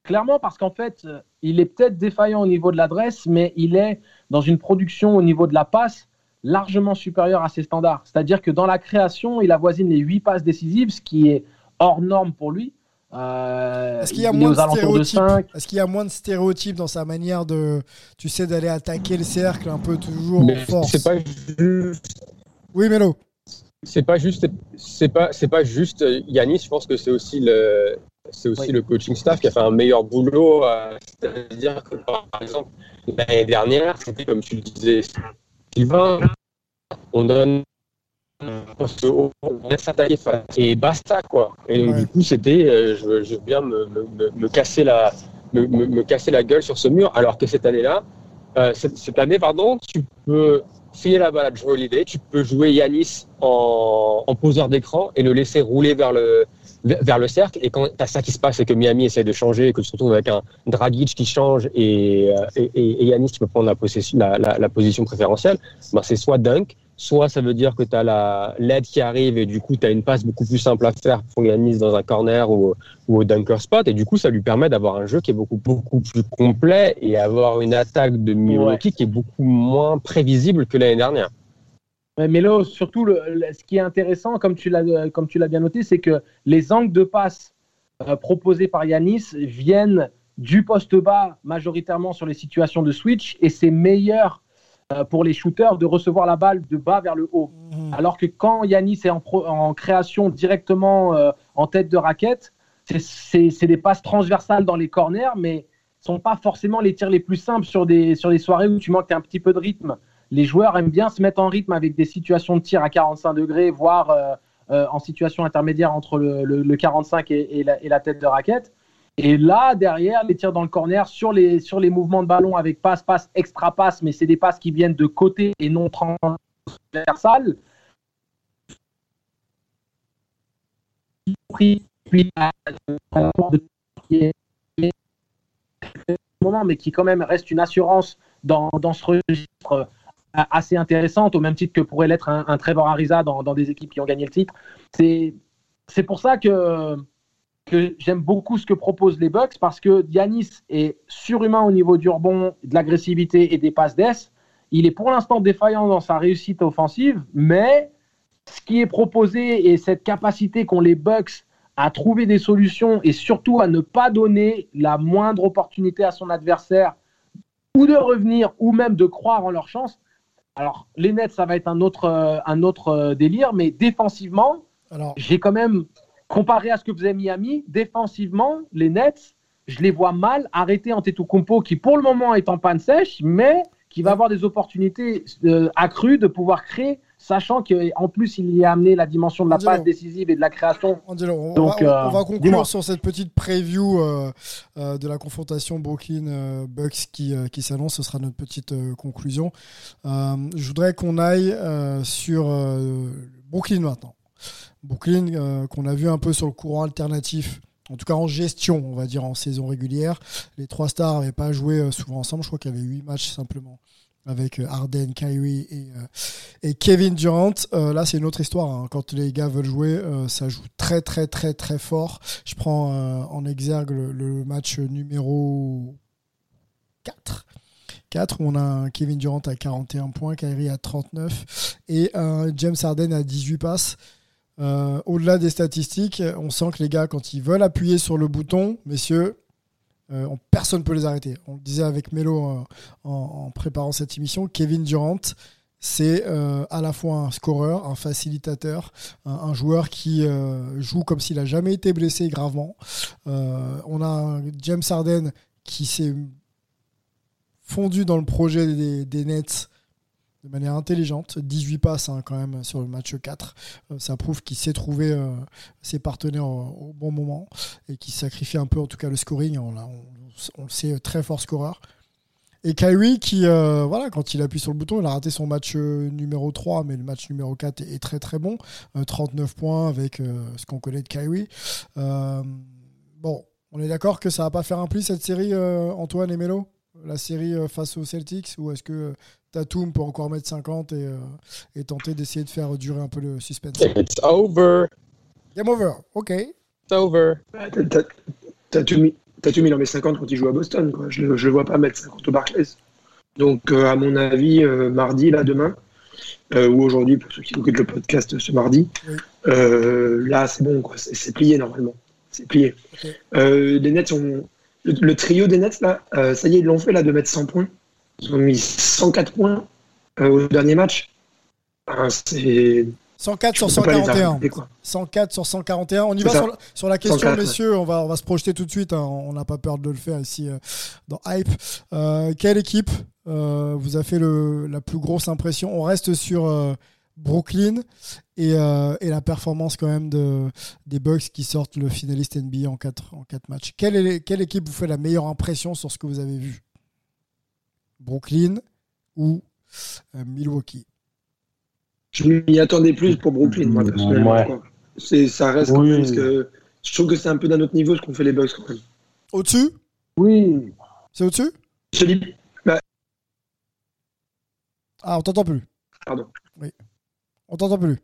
Clairement, parce qu'en fait, euh, il est peut-être défaillant au niveau de l'adresse, mais il est dans une production au niveau de la passe largement supérieure à ses standards. C'est-à-dire que dans la création, il avoisine les 8 passes décisives, ce qui est hors norme pour lui. Euh, Est-ce qu'il y a moins de stéréotypes Est-ce qu'il y a moins de stéréotypes dans sa manière de, tu sais, d'aller attaquer le cercle un peu toujours en force C'est pas juste. Oui, Mélo. C'est pas juste, c'est pas, c'est pas juste Yanis. Je pense que c'est aussi le, c'est aussi le coaching staff qui a fait un meilleur boulot. Euh, c'est-à-dire que, par exemple, l'année dernière, c'était comme tu le disais, Sylvain, on donne on laisse attaquer et basta quoi. Et du coup, c'était, euh, je, je, veux bien me, me, me casser la, me, me, casser la gueule sur ce mur, alors que cette année-là, euh, cette, cette, année, pardon, tu peux filer la balle à Joe Holiday, tu peux jouer Yanis en, en poseur d'écran et le laisser rouler vers le, vers le cercle. Et quand tu as ça qui se passe et que Miami essaie de changer, que tu te retrouves avec un Dragic qui change et, euh, et, et Yanis qui peut prendre la, possession, la, la, position préférentielle, ben c'est soit dunk, soit ça veut dire que tu as la LED qui arrive et du coup tu as une passe beaucoup plus simple à faire pour Yanis dans un corner ou, ou, au dunker spot. Et du coup, ça lui permet d'avoir un jeu qui est beaucoup, beaucoup plus complet et avoir une attaque de Milwaukee qui est beaucoup moins prévisible que l'année dernière. Mais là, surtout, ce qui est intéressant, comme tu l'as, comme tu l'as bien noté, c'est que les angles de passe euh, proposés par Yanis viennent du poste bas majoritairement sur les situations de switch et c'est meilleur euh, pour les shooters de recevoir la balle de bas vers le haut. Mmh. Alors que quand Yanis est en, en création directement euh, en tête de raquette, c'est des passes transversales dans les corners, mais ce sont pas forcément les tirs les plus simples sur des, sur des soirées où tu manques un petit peu de rythme les joueurs aiment bien se mettre en rythme avec des situations de tir à 45 degrés, voire euh, euh, en situation intermédiaire entre le, 45 et, la, tête de raquette. Et là, derrière, les tirs dans le corner sur les, mouvements de ballon avec passe, passe, extra passe, mais c'est des passes qui viennent de côté et non transversales. Mais qui quand même reste une assurance dans, dans ce registre assez intéressante, au même titre que pourrait l'être un, Trevor Ariza dans, des équipes qui ont gagné le titre. C'est pour ça que, que j'aime beaucoup ce que proposent les Bucks, parce que Yanis est surhumain au niveau du rebond, de l'agressivité et des passes d'ess. Il est pour l'instant défaillant dans sa réussite offensive, mais ce qui est proposé et cette capacité qu'ont les Bucks à trouver des solutions et surtout à ne pas donner la moindre opportunité à son adversaire ou de revenir ou même de croire en leur chance, alors, les Nets, ça va être un autre, euh, un autre euh, délire, mais défensivement, j'ai quand même, comparé à ce que faisait Miami, défensivement, les Nets, je les vois mal arrêter Antetokounmpo, qui pour le moment est en panne sèche, mais qui va avoir des opportunités euh, accrues de pouvoir créer sachant qu'en plus il y a amené la dimension de la passe décisive et de la création. on, Donc, va, on, va, conclure sur cette petite preview de la confrontation Brooklyn-Bucks qui, qui s'annonce. Ce sera notre petite conclusion. je voudrais qu'on aille sur Brooklyn maintenant. Brooklyn, qu'on a vu un peu sur le courant alternatif en tout cas en gestion, on va dire en saison régulière. Les trois stars n'avaient pas joué euh, souvent ensemble. Je crois qu'il y avait huit matchs simplement avec euh, Arden, Kyrie et, euh, Kevin Durant. là, c'est une autre histoire. Hein. Quand les gars veulent jouer, ça joue très très très très fort. Je prends en exergue le, match numéro 4. 4 où on a Kevin Durant à 41 points, Kyrie à 39 et James Harden à 18 passes. Euh, au-delà des statistiques, on sent que les gars, quand ils veulent appuyer sur le bouton, messieurs, euh, personne ne peut les arrêter. On le disait avec Melo euh, en, préparant cette émission, Kevin Durant, c'est à la fois un scoreur, un facilitateur, un, joueur qui joue comme s'il n'a jamais été blessé gravement. on a James Harden qui s'est fondu dans le projet des Nets de manière intelligente. 18 passes hein, quand même sur le match 4. Euh, ça prouve qu'il sait trouver euh, ses partenaires au, bon moment et qu'il sacrifie un peu en tout cas le scoring. On, le sait, très fort scoreur. Et Kyrie qui, euh, voilà, quand il appuie sur le bouton, il a raté son match numéro 3, mais le match numéro 4 est, très très bon. 39 points avec ce qu'on connaît de Kyrie. bon, on est d'accord que ça va pas faire un pli cette série, Antoine et Melo? La série face aux Celtics Ou est-ce que Tatum peut encore mettre 50 et, euh, et tenter d'essayer de faire durer un peu le suspense? It's over. Game over, ok. It's over. Tatum, il en met 50 quand il joue à Boston. Quoi. Je ne le vois pas mettre 50 au Barclays. Donc, euh, à mon avis, euh, mardi, là, demain, ou aujourd'hui, pour ceux qui écoutent le podcast ce mardi, là, c'est bon, quoi. C'est, plié normalement. C'est plié. les Nets ont. Le, le, trio des Nets, là, ça y est, ils l'ont fait, là, de mettre 100 points. Ils ont mis 104 points euh, au dernier match. c'est. 104 sur 141. 104 sur 141. On y va sur la, question, messieurs. On, va, on va se projeter tout de suite. Hein. On n'a pas peur de le faire ici euh, dans Hype. Euh, quelle équipe vous a fait le, la plus grosse impression? On reste sur Brooklyn et, et, la performance quand même de, des Bucks qui sortent le finaliste NBA en 4 en quatre matchs. Quelle, est, quelle équipe vous fait la meilleure impression sur ce que vous avez vu? Brooklyn ou euh, Milwaukee? Je m'y attendais plus pour Brooklyn, moi, personnellement. Ça reste quand même, parce que je trouve que c'est un peu d'un autre niveau ce qu'ont fait les Bucks quand même. Au-dessus? Oui. C'est au-dessus? Je dis. Bah... Ah, on t'entend plus. Pardon. Oui. On t'entend plus.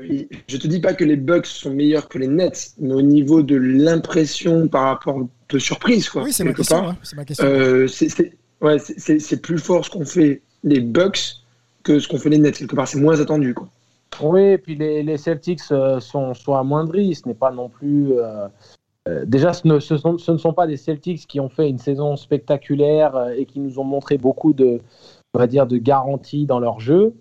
Je te dis pas que les Bucks sont meilleurs que les Nets, mais au niveau de l'impression par rapport de surprise, quoi. Oui, c'est ma, question. Euh, c'est plus fort ce qu'ont fait les Bucks que ce qu'ont fait les Nets. Quelque part, c'est moins attendu, quoi. Oui, et puis les, les Celtics euh, sont, sont, amoindris. Ce n'est pas non plus. Euh, déjà, ce ne, ce, ce ne, sont pas des Celtics qui ont fait une saison spectaculaire et qui nous ont montré beaucoup de, on va dire, de garanties dans leur jeu.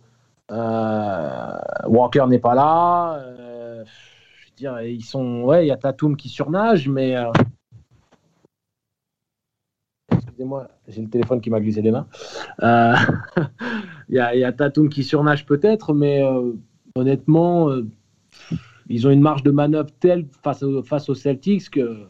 Euh, Walker n'est pas là. Euh, je veux dire, ils sont. Ouais, il y a Tatum qui surnage, mais. Euh, excusez-moi, j'ai le téléphone qui m'a glissé les mains. <laughs> Il y, a, y, a Tatum qui surnage peut-être, mais honnêtement, ils ont une marge de manœuvre telle face, face aux Celtics que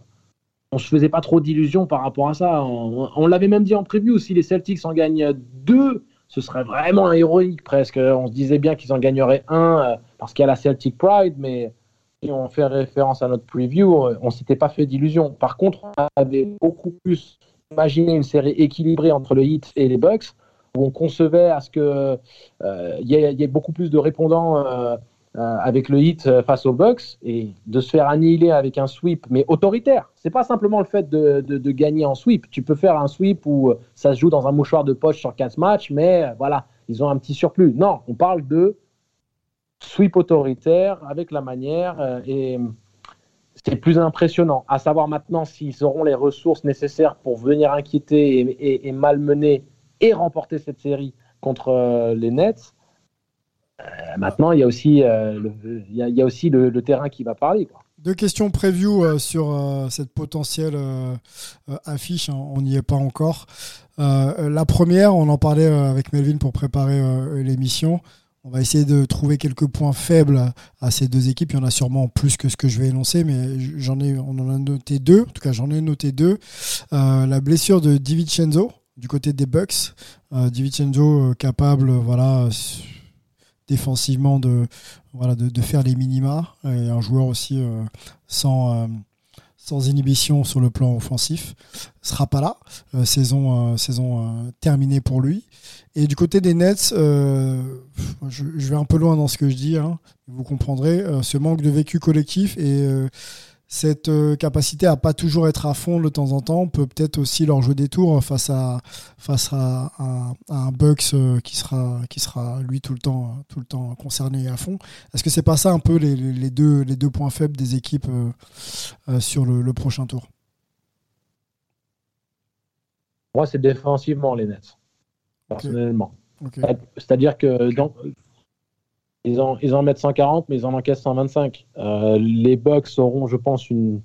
on se faisait pas trop d'illusions par rapport à ça. On, on l'avait même dit en preview, si les Celtics en gagnent deux, ce serait vraiment héroïque presque. On se disait bien qu'ils en gagneraient un euh, parce qu'il y a la Celtic Pride, mais si on fait référence à notre preview, euh, on s'était pas fait d'illusions. Par contre, on avait beaucoup plus imaginé une série équilibrée entre le Heat et les Bucks, où on concevait à ce qu'il euh, y, ait beaucoup plus de répondants avec le hit euh, face aux Bucks et de se faire annihiler avec un sweep, mais autoritaire. C'est pas simplement le fait de, gagner en sweep. Tu peux faire un sweep où euh, ça se joue dans un mouchoir de poche sur 4 matchs, mais voilà, ils ont un petit surplus. Non, on parle de sweep autoritaire avec la manière et c'est plus impressionnant. À savoir maintenant s'ils auront les ressources nécessaires pour venir inquiéter et, et malmener et remporter cette série contre les Nets. Euh, maintenant, il y a aussi, euh, le, terrain qui va parler. Deux questions preview sur cette potentielle affiche. Hein, on n'y est pas encore. la première, on en parlait avec Melvin pour préparer l'émission. On va essayer de trouver quelques points faibles à ces deux équipes. Il y en a sûrement plus que ce que je vais énoncer, mais j'en ai, on en a noté deux. En tout cas, j'en ai noté deux. la blessure de DiVincenzo du côté des Bucks. Euh, DiVincenzo capable, voilà défensivement de, voilà, de, faire les minima et un joueur aussi euh, sans, euh, sans inhibition sur le plan offensif. Sera pas là, euh, saison, saison terminée pour lui. Et du côté des Nets, je, vais un peu loin dans ce que je dis, hein, vous comprendrez, ce manque de vécu collectif et cette euh, capacité à pas toujours être à fond de temps en temps peut peut-être aussi leur jouer des tours face à face à, un Bucks euh, qui sera qui sera lui tout le temps tout le temps concerné à fond. Est-ce que c'est pas ça un peu les, deux les deux points faibles des équipes euh, sur le, prochain tour? Moi, c'est défensivement les Nets personnellement. C'est-à-dire que dans, ils en, ils en mettent 140, mais ils en encaissent 125. Euh, les Bucks auront, je pense, une,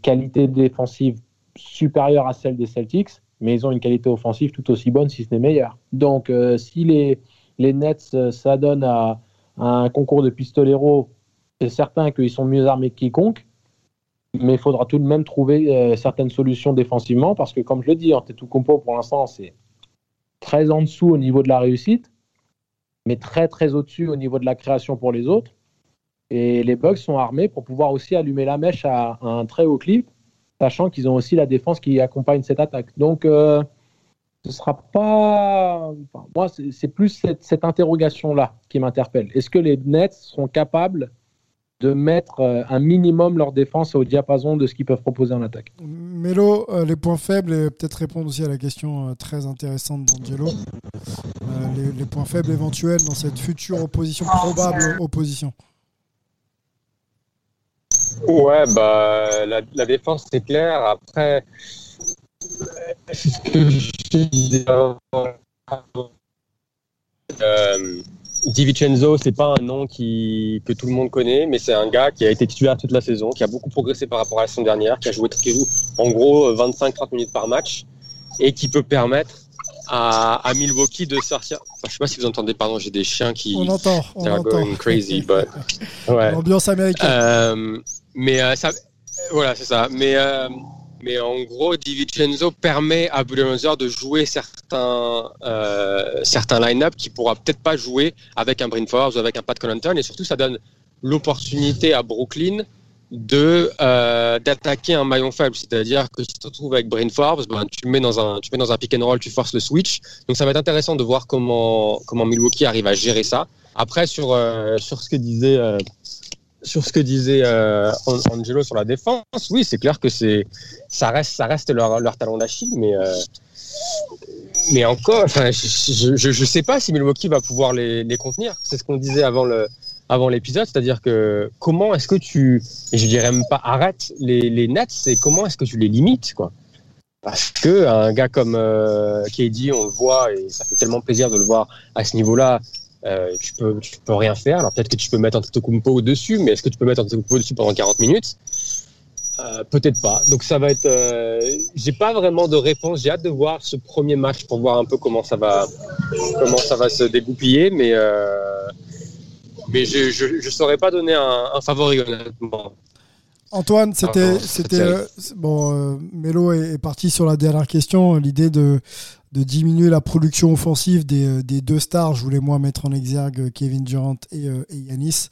qualité défensive supérieure à celle des Celtics, mais ils ont une qualité offensive tout aussi bonne, si ce n'est meilleure. Donc, euh, si les, les Nets euh, s'adonnent à, un concours de pistolero, c'est certain qu'ils sont mieux armés que quiconque, mais il faudra tout de même trouver certaines solutions défensivement, parce que, comme je le dis, compo pour l'instant, c'est très en dessous au niveau de la réussite mais très très au-dessus au niveau de la création pour les autres. Et les Bugs sont armés pour pouvoir aussi allumer la mèche à, un très haut clip, sachant qu'ils ont aussi la défense qui accompagne cette attaque. Donc, euh, ce sera pas. moi, c'est plus cette, cette interrogation-là qui m'interpelle. Est-ce que les Nets seront capables de mettre euh, un minimum leur défense au diapason de ce qu'ils peuvent proposer en attaque. Mélo, euh, les points faibles et peut-être répondre aussi à la question euh, très intéressante d'Angelo. les, points faibles éventuels dans cette future opposition, probable opposition. Ouais, bah la, défense c'est clair. Après, ce que je disais DiVincenzo, c'est pas un nom qui, que tout le monde connaît, mais c'est un gars qui a été titulaire toute la saison, qui a beaucoup progressé par rapport à la saison dernière, qui a joué, en gros 25-30 minutes par match et qui peut permettre à, à Milwaukee de sortir. Enfin, je sais pas si vous entendez, pardon, j'ai des chiens qui. On entend. On entend. going crazy, <laughs> but. Ouais. L'ambiance américaine. Euh, mais euh, ça, voilà, c'est ça. Mais euh, mais en gros, DiVincenzo permet à Budenholzer de jouer certains, euh, certains line-up qui pourra peut-être pas jouer avec un Bryn Forbes ou avec un Pat Connaughton. Et surtout, ça donne l'opportunité à Brooklyn de euh, d'attaquer un maillon faible, c'est-à-dire que si tu te retrouves avec Bryn Forbes, ben, tu mets dans un tu mets dans un pick and roll, tu forces le switch. Donc ça va être intéressant de voir comment comment Milwaukee arrive à gérer ça. Après sur euh, sur ce que disait sur ce que disait euh, Angelo sur la défense, oui, c'est clair que c'est ça reste ça reste leur, leur talon d'Achille, mais euh, mais encore, enfin, je, je sais pas si Milwaukee va pouvoir les, les contenir. C'est ce qu'on disait avant le avant l'épisode, c'est-à-dire que comment est-ce que tu et je dirais même pas arrête les, les nets, c'est comment est-ce que tu les limites quoi. Parce que un gars comme euh, on le voit et ça fait tellement plaisir de le voir à ce niveau-là euh, tu peux tu peux rien faire. Alors peut-être que tu peux mettre un Antetokounmpo au-dessus, mais est-ce que tu peux mettre un Antetokounmpo au-dessus pendant 40 minutes? Euh, Peut-être pas. Donc ça va être. Euh, j'ai pas vraiment de réponse. J'ai hâte de voir ce premier match pour voir un peu comment ça va comment ça va se dégoupiller, mais euh, mais je, je je saurais pas donner un, un favori honnêtement. Antoine, c'était, c'était bon. Euh, Melo est, est, parti sur la dernière question. L'idée de de diminuer la production offensive des, euh, deux stars. Je voulais moi mettre en exergue euh, Kevin Durant et, euh, Yanis,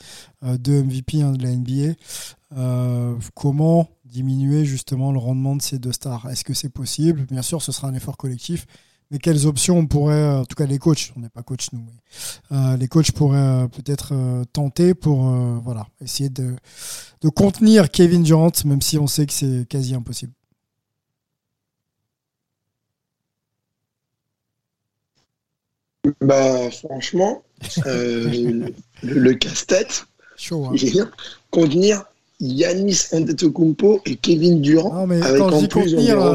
deux MVP hein, de la NBA. comment diminuer justement le rendement de ces deux stars? Est-ce que c'est possible? Bien sûr, ce sera un effort collectif. Mais quelles options on pourrait, en tout cas les coachs, on n'est pas coach nous, les coachs pourraient peut-être tenter pour voilà, essayer de contenir Kevin Durant, même si on sait que c'est quasi impossible. Bah, franchement, euh, <laughs> le, casse-tête, hein. il contenir Yanis Antetokounmpo et Kevin Durant. Non, mais quand je dis contenir, euh,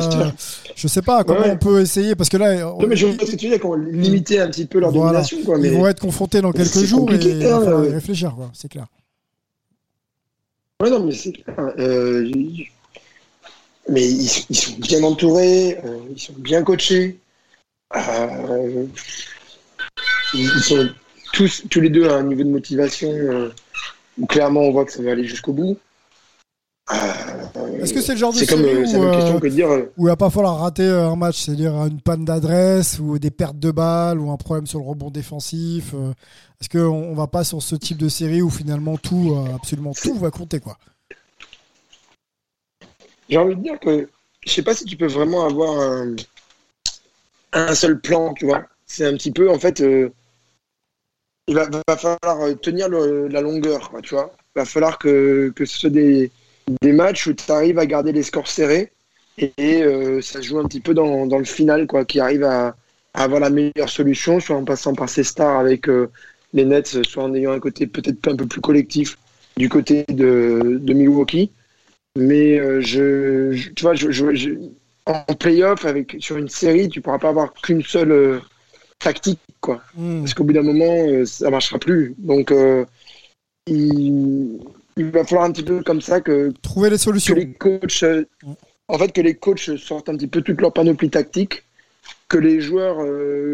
je sais pas comment on peut essayer parce que là. Non, mais je veux que tu dis qu'on limiter un petit peu leur domination. Quoi, mais Ils vont être confrontés dans quelques jours et il va hein, réfléchir, c'est clair. Ouais, non, mais c'est clair. Euh, mais ils, sont bien entourés, euh, ils sont bien coachés. Euh, ils, sont tous, tous les deux à un niveau de motivation où clairement on voit que ça va aller jusqu'au bout. Est-ce que c'est le genre de série où, où, il va pas falloir rater un match, c'est-à-dire une panne d'adresse ou des pertes de balles ou un problème sur le rebond défensif Est-ce qu'on va pas sur ce type de série où finalement tout, absolument tout va compter quoi? J'ai envie de dire que je sais pas si tu peux vraiment avoir un, un seul plan, tu vois. C'est un petit peu, en fait, euh, il va, falloir tenir la longueur, tu vois. Il va falloir que, que ce soit des, des matchs où tu arrives à garder les scores serrés et, euh, ça joue un petit peu dans, dans, le final, quoi, qui arrive à, avoir la meilleure solution, soit en passant par ses stars avec euh, les Nets, soit en ayant un côté peut-être un peu plus collectif du côté de, de Milwaukee. Mais euh, je, tu vois, en playoff, avec, sur une série, tu pourras pas avoir qu'une seule euh, tactique, quoi. Hmm. Parce qu'au bout d'un moment, euh, ça marchera plus. Donc, il, va falloir un petit peu comme ça que. Trouver les solutions. les coachs, hmm. en fait, que les coachs sortent un petit peu toute leur panoplie tactique, que les joueurs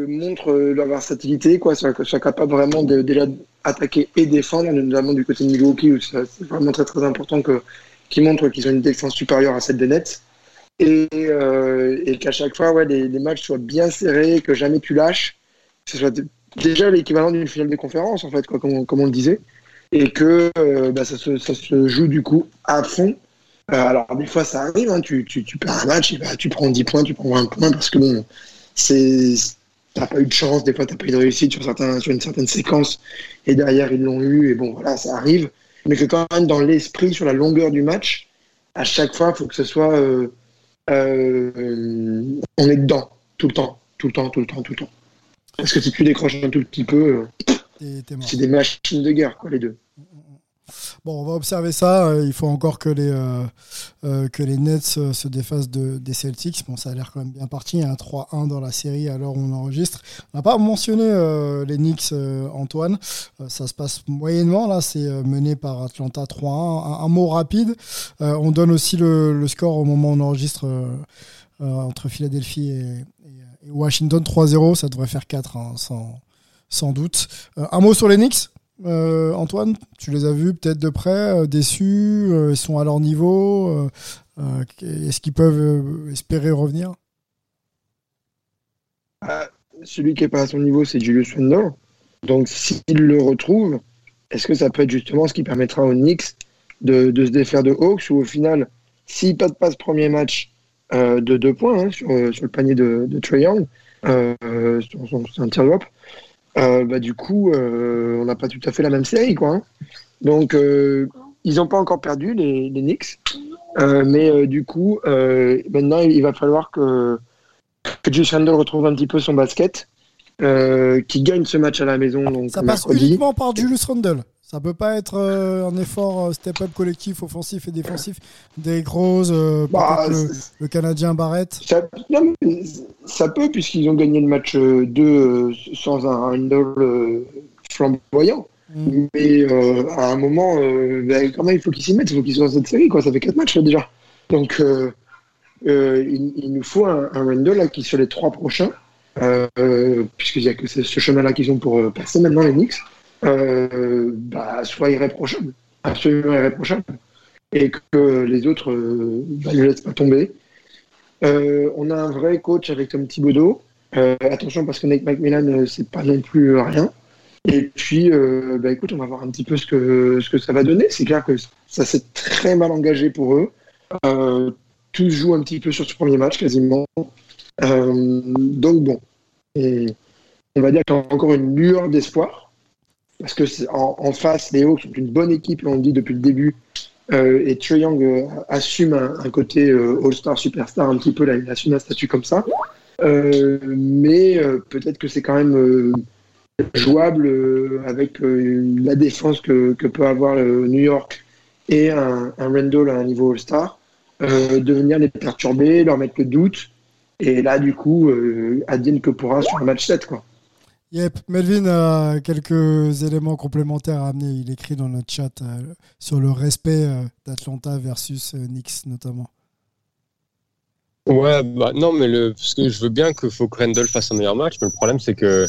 montrent leur versatilité, quoi, soient, soient capables vraiment déjà attaquer et défendre, notamment du côté de Milwaukee, où c'est vraiment très très important que qui montrent qu'ils ont une défense supérieure à celle des Nets. Et, euh, et qu'à chaque fois, ouais, les, matchs soient bien serrés, que jamais tu lâches, ce soit déjà l'équivalent d'une finale de conférence, en fait, quoi, comme, on, le disait, et que euh, bah, ça, se, ça, se, joue du coup à fond. Euh, alors, des fois, ça arrive, hein, tu, tu, perds un match, et bah, tu prends 10 points, tu prends 20 points, parce que bon, c'est. T'as pas eu de chance, des fois t'as pas eu de réussite sur, certains, sur une certaine séquence, et derrière ils l'ont eu, et bon voilà, ça arrive mais que quand même dans l'esprit, sur la longueur du match, à chaque fois, il faut que ce soit. Euh, on est dedans, tout le temps, tout le temps, tout le temps, tout le temps. Parce que si tu décroches un tout petit peu, euh, c'est des machines de guerre, quoi, les deux. Bon, on va observer ça. Euh, il faut encore que les, euh, que les Nets se défassent de, des Celtics. Bon, ça a l'air quand même bien parti. Il y a un 3-1 dans la série à l'heure où on enregistre. On n'a pas mentionné les Knicks, Antoine. ça se passe moyennement. Là, c'est mené par Atlanta 3-1. Un, mot rapide. on donne aussi le, score au moment où on enregistre entre Philadelphie et, Washington 3-0. Ça devrait faire 4, hein, sans, doute. un mot sur les Knicks euh, Antoine, tu les as vus peut-être de près, euh, déçus, euh, ils sont à leur niveau. Est-ce qu'ils peuvent espérer revenir? Celui qui n'est pas à son niveau, c'est Julius Randle. Donc s'il le retrouve, est-ce que ça peut être justement ce qui permettra aux Knicks de, se défaire de Hawks ou au final, s'il pas ce premier match de deux points hein, sur, le panier de, de Trae Young, c'est un tir drop, euh, bah, du coup, euh, on n'a pas tout à fait la même série. Quoi, hein. Donc, euh, ils n'ont pas encore perdu, les, les Knicks. mais du coup, maintenant, il va falloir que, que Julius Randle retrouve un petit peu son basket, qui gagne ce match à la maison. Donc, Ça passe uniquement par Julius Randle ça peut pas être euh, un effort euh, step-up collectif, offensif et défensif des Rose, euh, bah, le, Canadien Barrett ça, peut, puisqu'ils ont gagné le match 2 sans un handle flamboyant. Mm. Mais à un moment, ben, quand même, il faut qu'ils s'y mettent, il faut qu'ils soient dans cette série. Quoi. Ça fait 4 matchs déjà. Donc, il, nous faut un, un Randall qui, sur les trois prochains, puisqu'il n'y a que ce, chemin-là qu'ils ont pour passer maintenant les Knicks, euh, bah, soit irréprochable, absolument irréprochable, et que les autres euh, bah, ne laissent pas tomber. Euh, on a un vrai coach avec Tom Thibodeau. attention parce que Nick McMillan, c'est pas non plus rien. Et puis, bah, écoute, on va voir un petit peu ce que, ce que ça va donner. C'est clair que ça s'est très mal engagé pour eux. tout se joue un petit peu sur ce premier match, quasiment. donc, bon. Et on va dire qu'il y a encore une lueur d'espoir parce que en, face, les Hawks sont une bonne équipe, on le dit depuis le début. Euh, et Trae Young euh, assume un, côté euh, All-Star, Superstar un petit peu, là, il assume un statut comme ça. mais peut-être que c'est quand même jouable avec la défense que, peut avoir New York et un, Randall à un niveau All-Star, de venir les perturber, leur mettre le doute. Et là, du coup, advienne que pourra sur un match 7. Quoi. Yep, Melvin a quelques éléments complémentaires à amener. Il écrit dans notre chat euh, sur le respect euh, d'Atlanta versus euh, Knicks notamment. Ouais, bah non, mais le, parce que je veux bien que Faut Randall fasse un meilleur match, mais le problème c'est que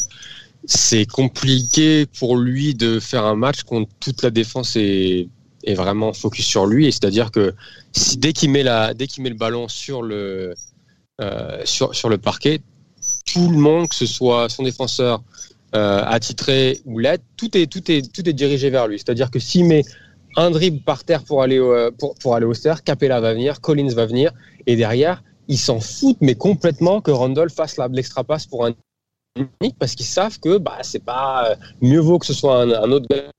c'est compliqué pour lui de faire un match quand toute la défense est, est vraiment focus sur lui. C'est-à-dire que dès qu'il met qu'il met le ballon sur le, sur, sur le parquet, tout le monde, que ce soit son défenseur euh, attitré ou l'aide, tout est, tout, est, tout est dirigé vers lui. C'est-à-dire que s'il met un dribble par terre pour aller, au, pour, pour Capella va venir, Collins va venir, et derrière, ils s'en foutent, mais complètement que Randall fasse l'extra passe pour un unique parce qu'ils savent que bah, c'est pas euh, mieux vaut que ce soit un, autre gars.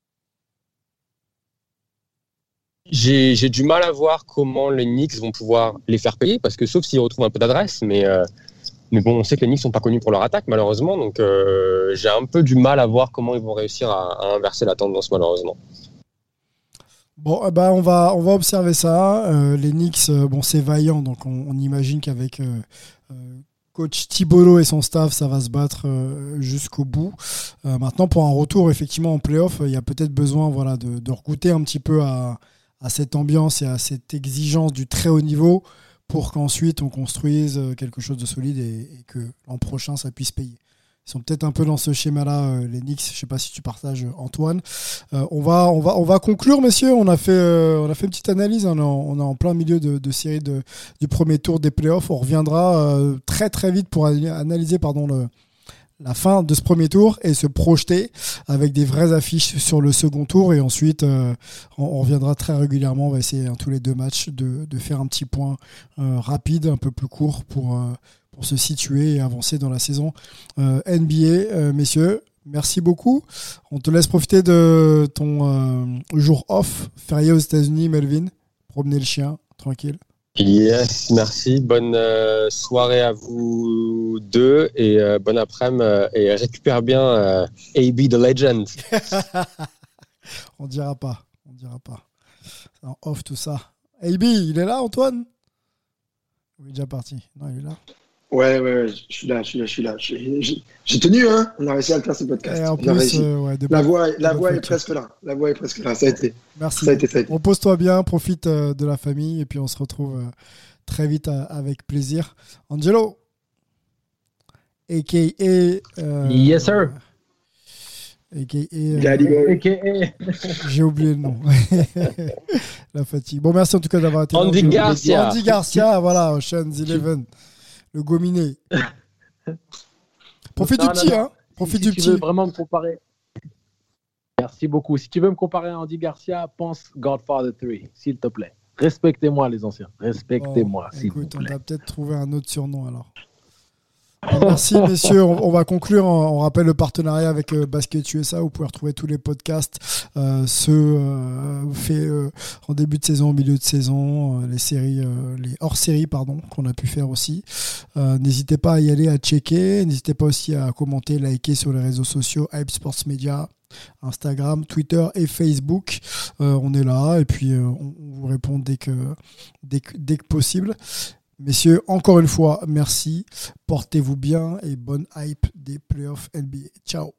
J'ai du mal à voir comment les Knicks vont pouvoir les faire payer parce que sauf s'ils retrouvent un peu d'adresse, mais euh, mais bon, on sait que les Knicks sont pas connus pour leur attaque, malheureusement. Donc, euh, j'ai un peu du mal à voir comment ils vont réussir à, à inverser la tendance, malheureusement. Bon, ben, on, va, on va observer ça. Euh, les Knicks, euh, bon, c'est vaillant, donc on, imagine qu'avec coach Thibolo et son staff, ça va se battre jusqu'au bout. maintenant, pour un retour, effectivement, en playoff, il y a peut-être besoin voilà, de, de un petit peu à cette ambiance et à cette exigence du très haut niveau pour qu'ensuite on construise quelque chose de solide et, que l'an prochain ça puisse payer. Ils sont peut-être un peu dans ce schéma-là, euh, les. Je sais pas si tu partages, Antoine. Euh, on va, on va, on va conclure, messieurs. On a fait, euh, une petite analyse. On est en, plein milieu de, série du premier tour des playoffs. On reviendra euh, très très vite pour analyser, pardon, le, la fin de ce premier tour et se projeter avec des vraies affiches sur le second tour. Et ensuite euh, on, reviendra très régulièrement. On va essayer hein, tous les deux matchs de, de faire un petit point euh, rapide un peu plus court pour, euh, pour se situer et avancer dans la saison NBA messieurs merci beaucoup. On te laisse profiter de ton jour off férié aux États-Unis Melvin. Promener le chien tranquille Yes, merci. Bonne euh, soirée à vous deux et euh, bon après-midi euh, et récupère bien AB the Legend. <laughs> on dira pas, on dira pas. En off tout ça. AB, il est là Antoine? Il est déjà parti. Non, il est là. Ouais, ouais, ouais, je suis là, je suis là, je suis là. J'ai tenu, hein. On a réussi à le faire ce podcast. Et en plus, euh, ouais, la voix, la voix est presque là. La voix est presque là. Ça a été. Merci. Ça a été, ça a été. Repose-toi bien, profite euh, de la famille et puis on se retrouve euh, très vite avec plaisir. Angelo, a.k.a. euh, Yes, sir. A.k.a. <laughs> J'ai oublié le nom. <laughs> la fatigue. Bon, merci en tout cas d'avoir été Andy là. Garcia. Andy Garcia, voilà, Ocean's Eleven. Le gominé. <laughs> Profite Non, du petit, non. hein. Profite si du petit. veux vraiment me comparer. Merci beaucoup. Si tu veux me comparer à Andy Garcia, pense Godfather 3, s'il te plaît. Respectez-moi, les anciens. Respectez-moi, Bon, s'il vous écoute, on plaît. va peut-être trouver un autre surnom alors. Merci <laughs> messieurs, on, on va conclure. On rappelle le partenariat avec euh, Basket USA. Vous pouvez retrouver tous les podcasts, euh, ceux euh, faits euh, en début de saison, au milieu de saison, les séries, les hors-séries pardon, qu'on a pu faire aussi. N'hésitez pas à y aller, à checker. N'hésitez pas aussi à commenter, liker sur les réseaux sociaux, Hype Sports Media. Instagram, Twitter et Facebook. On est là et puis on, on vous répond dès que, dès que, dès que possible. Messieurs, encore une fois, merci. Portez-vous bien et bonne hype des playoffs NBA. Ciao.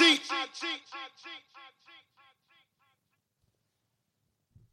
Rock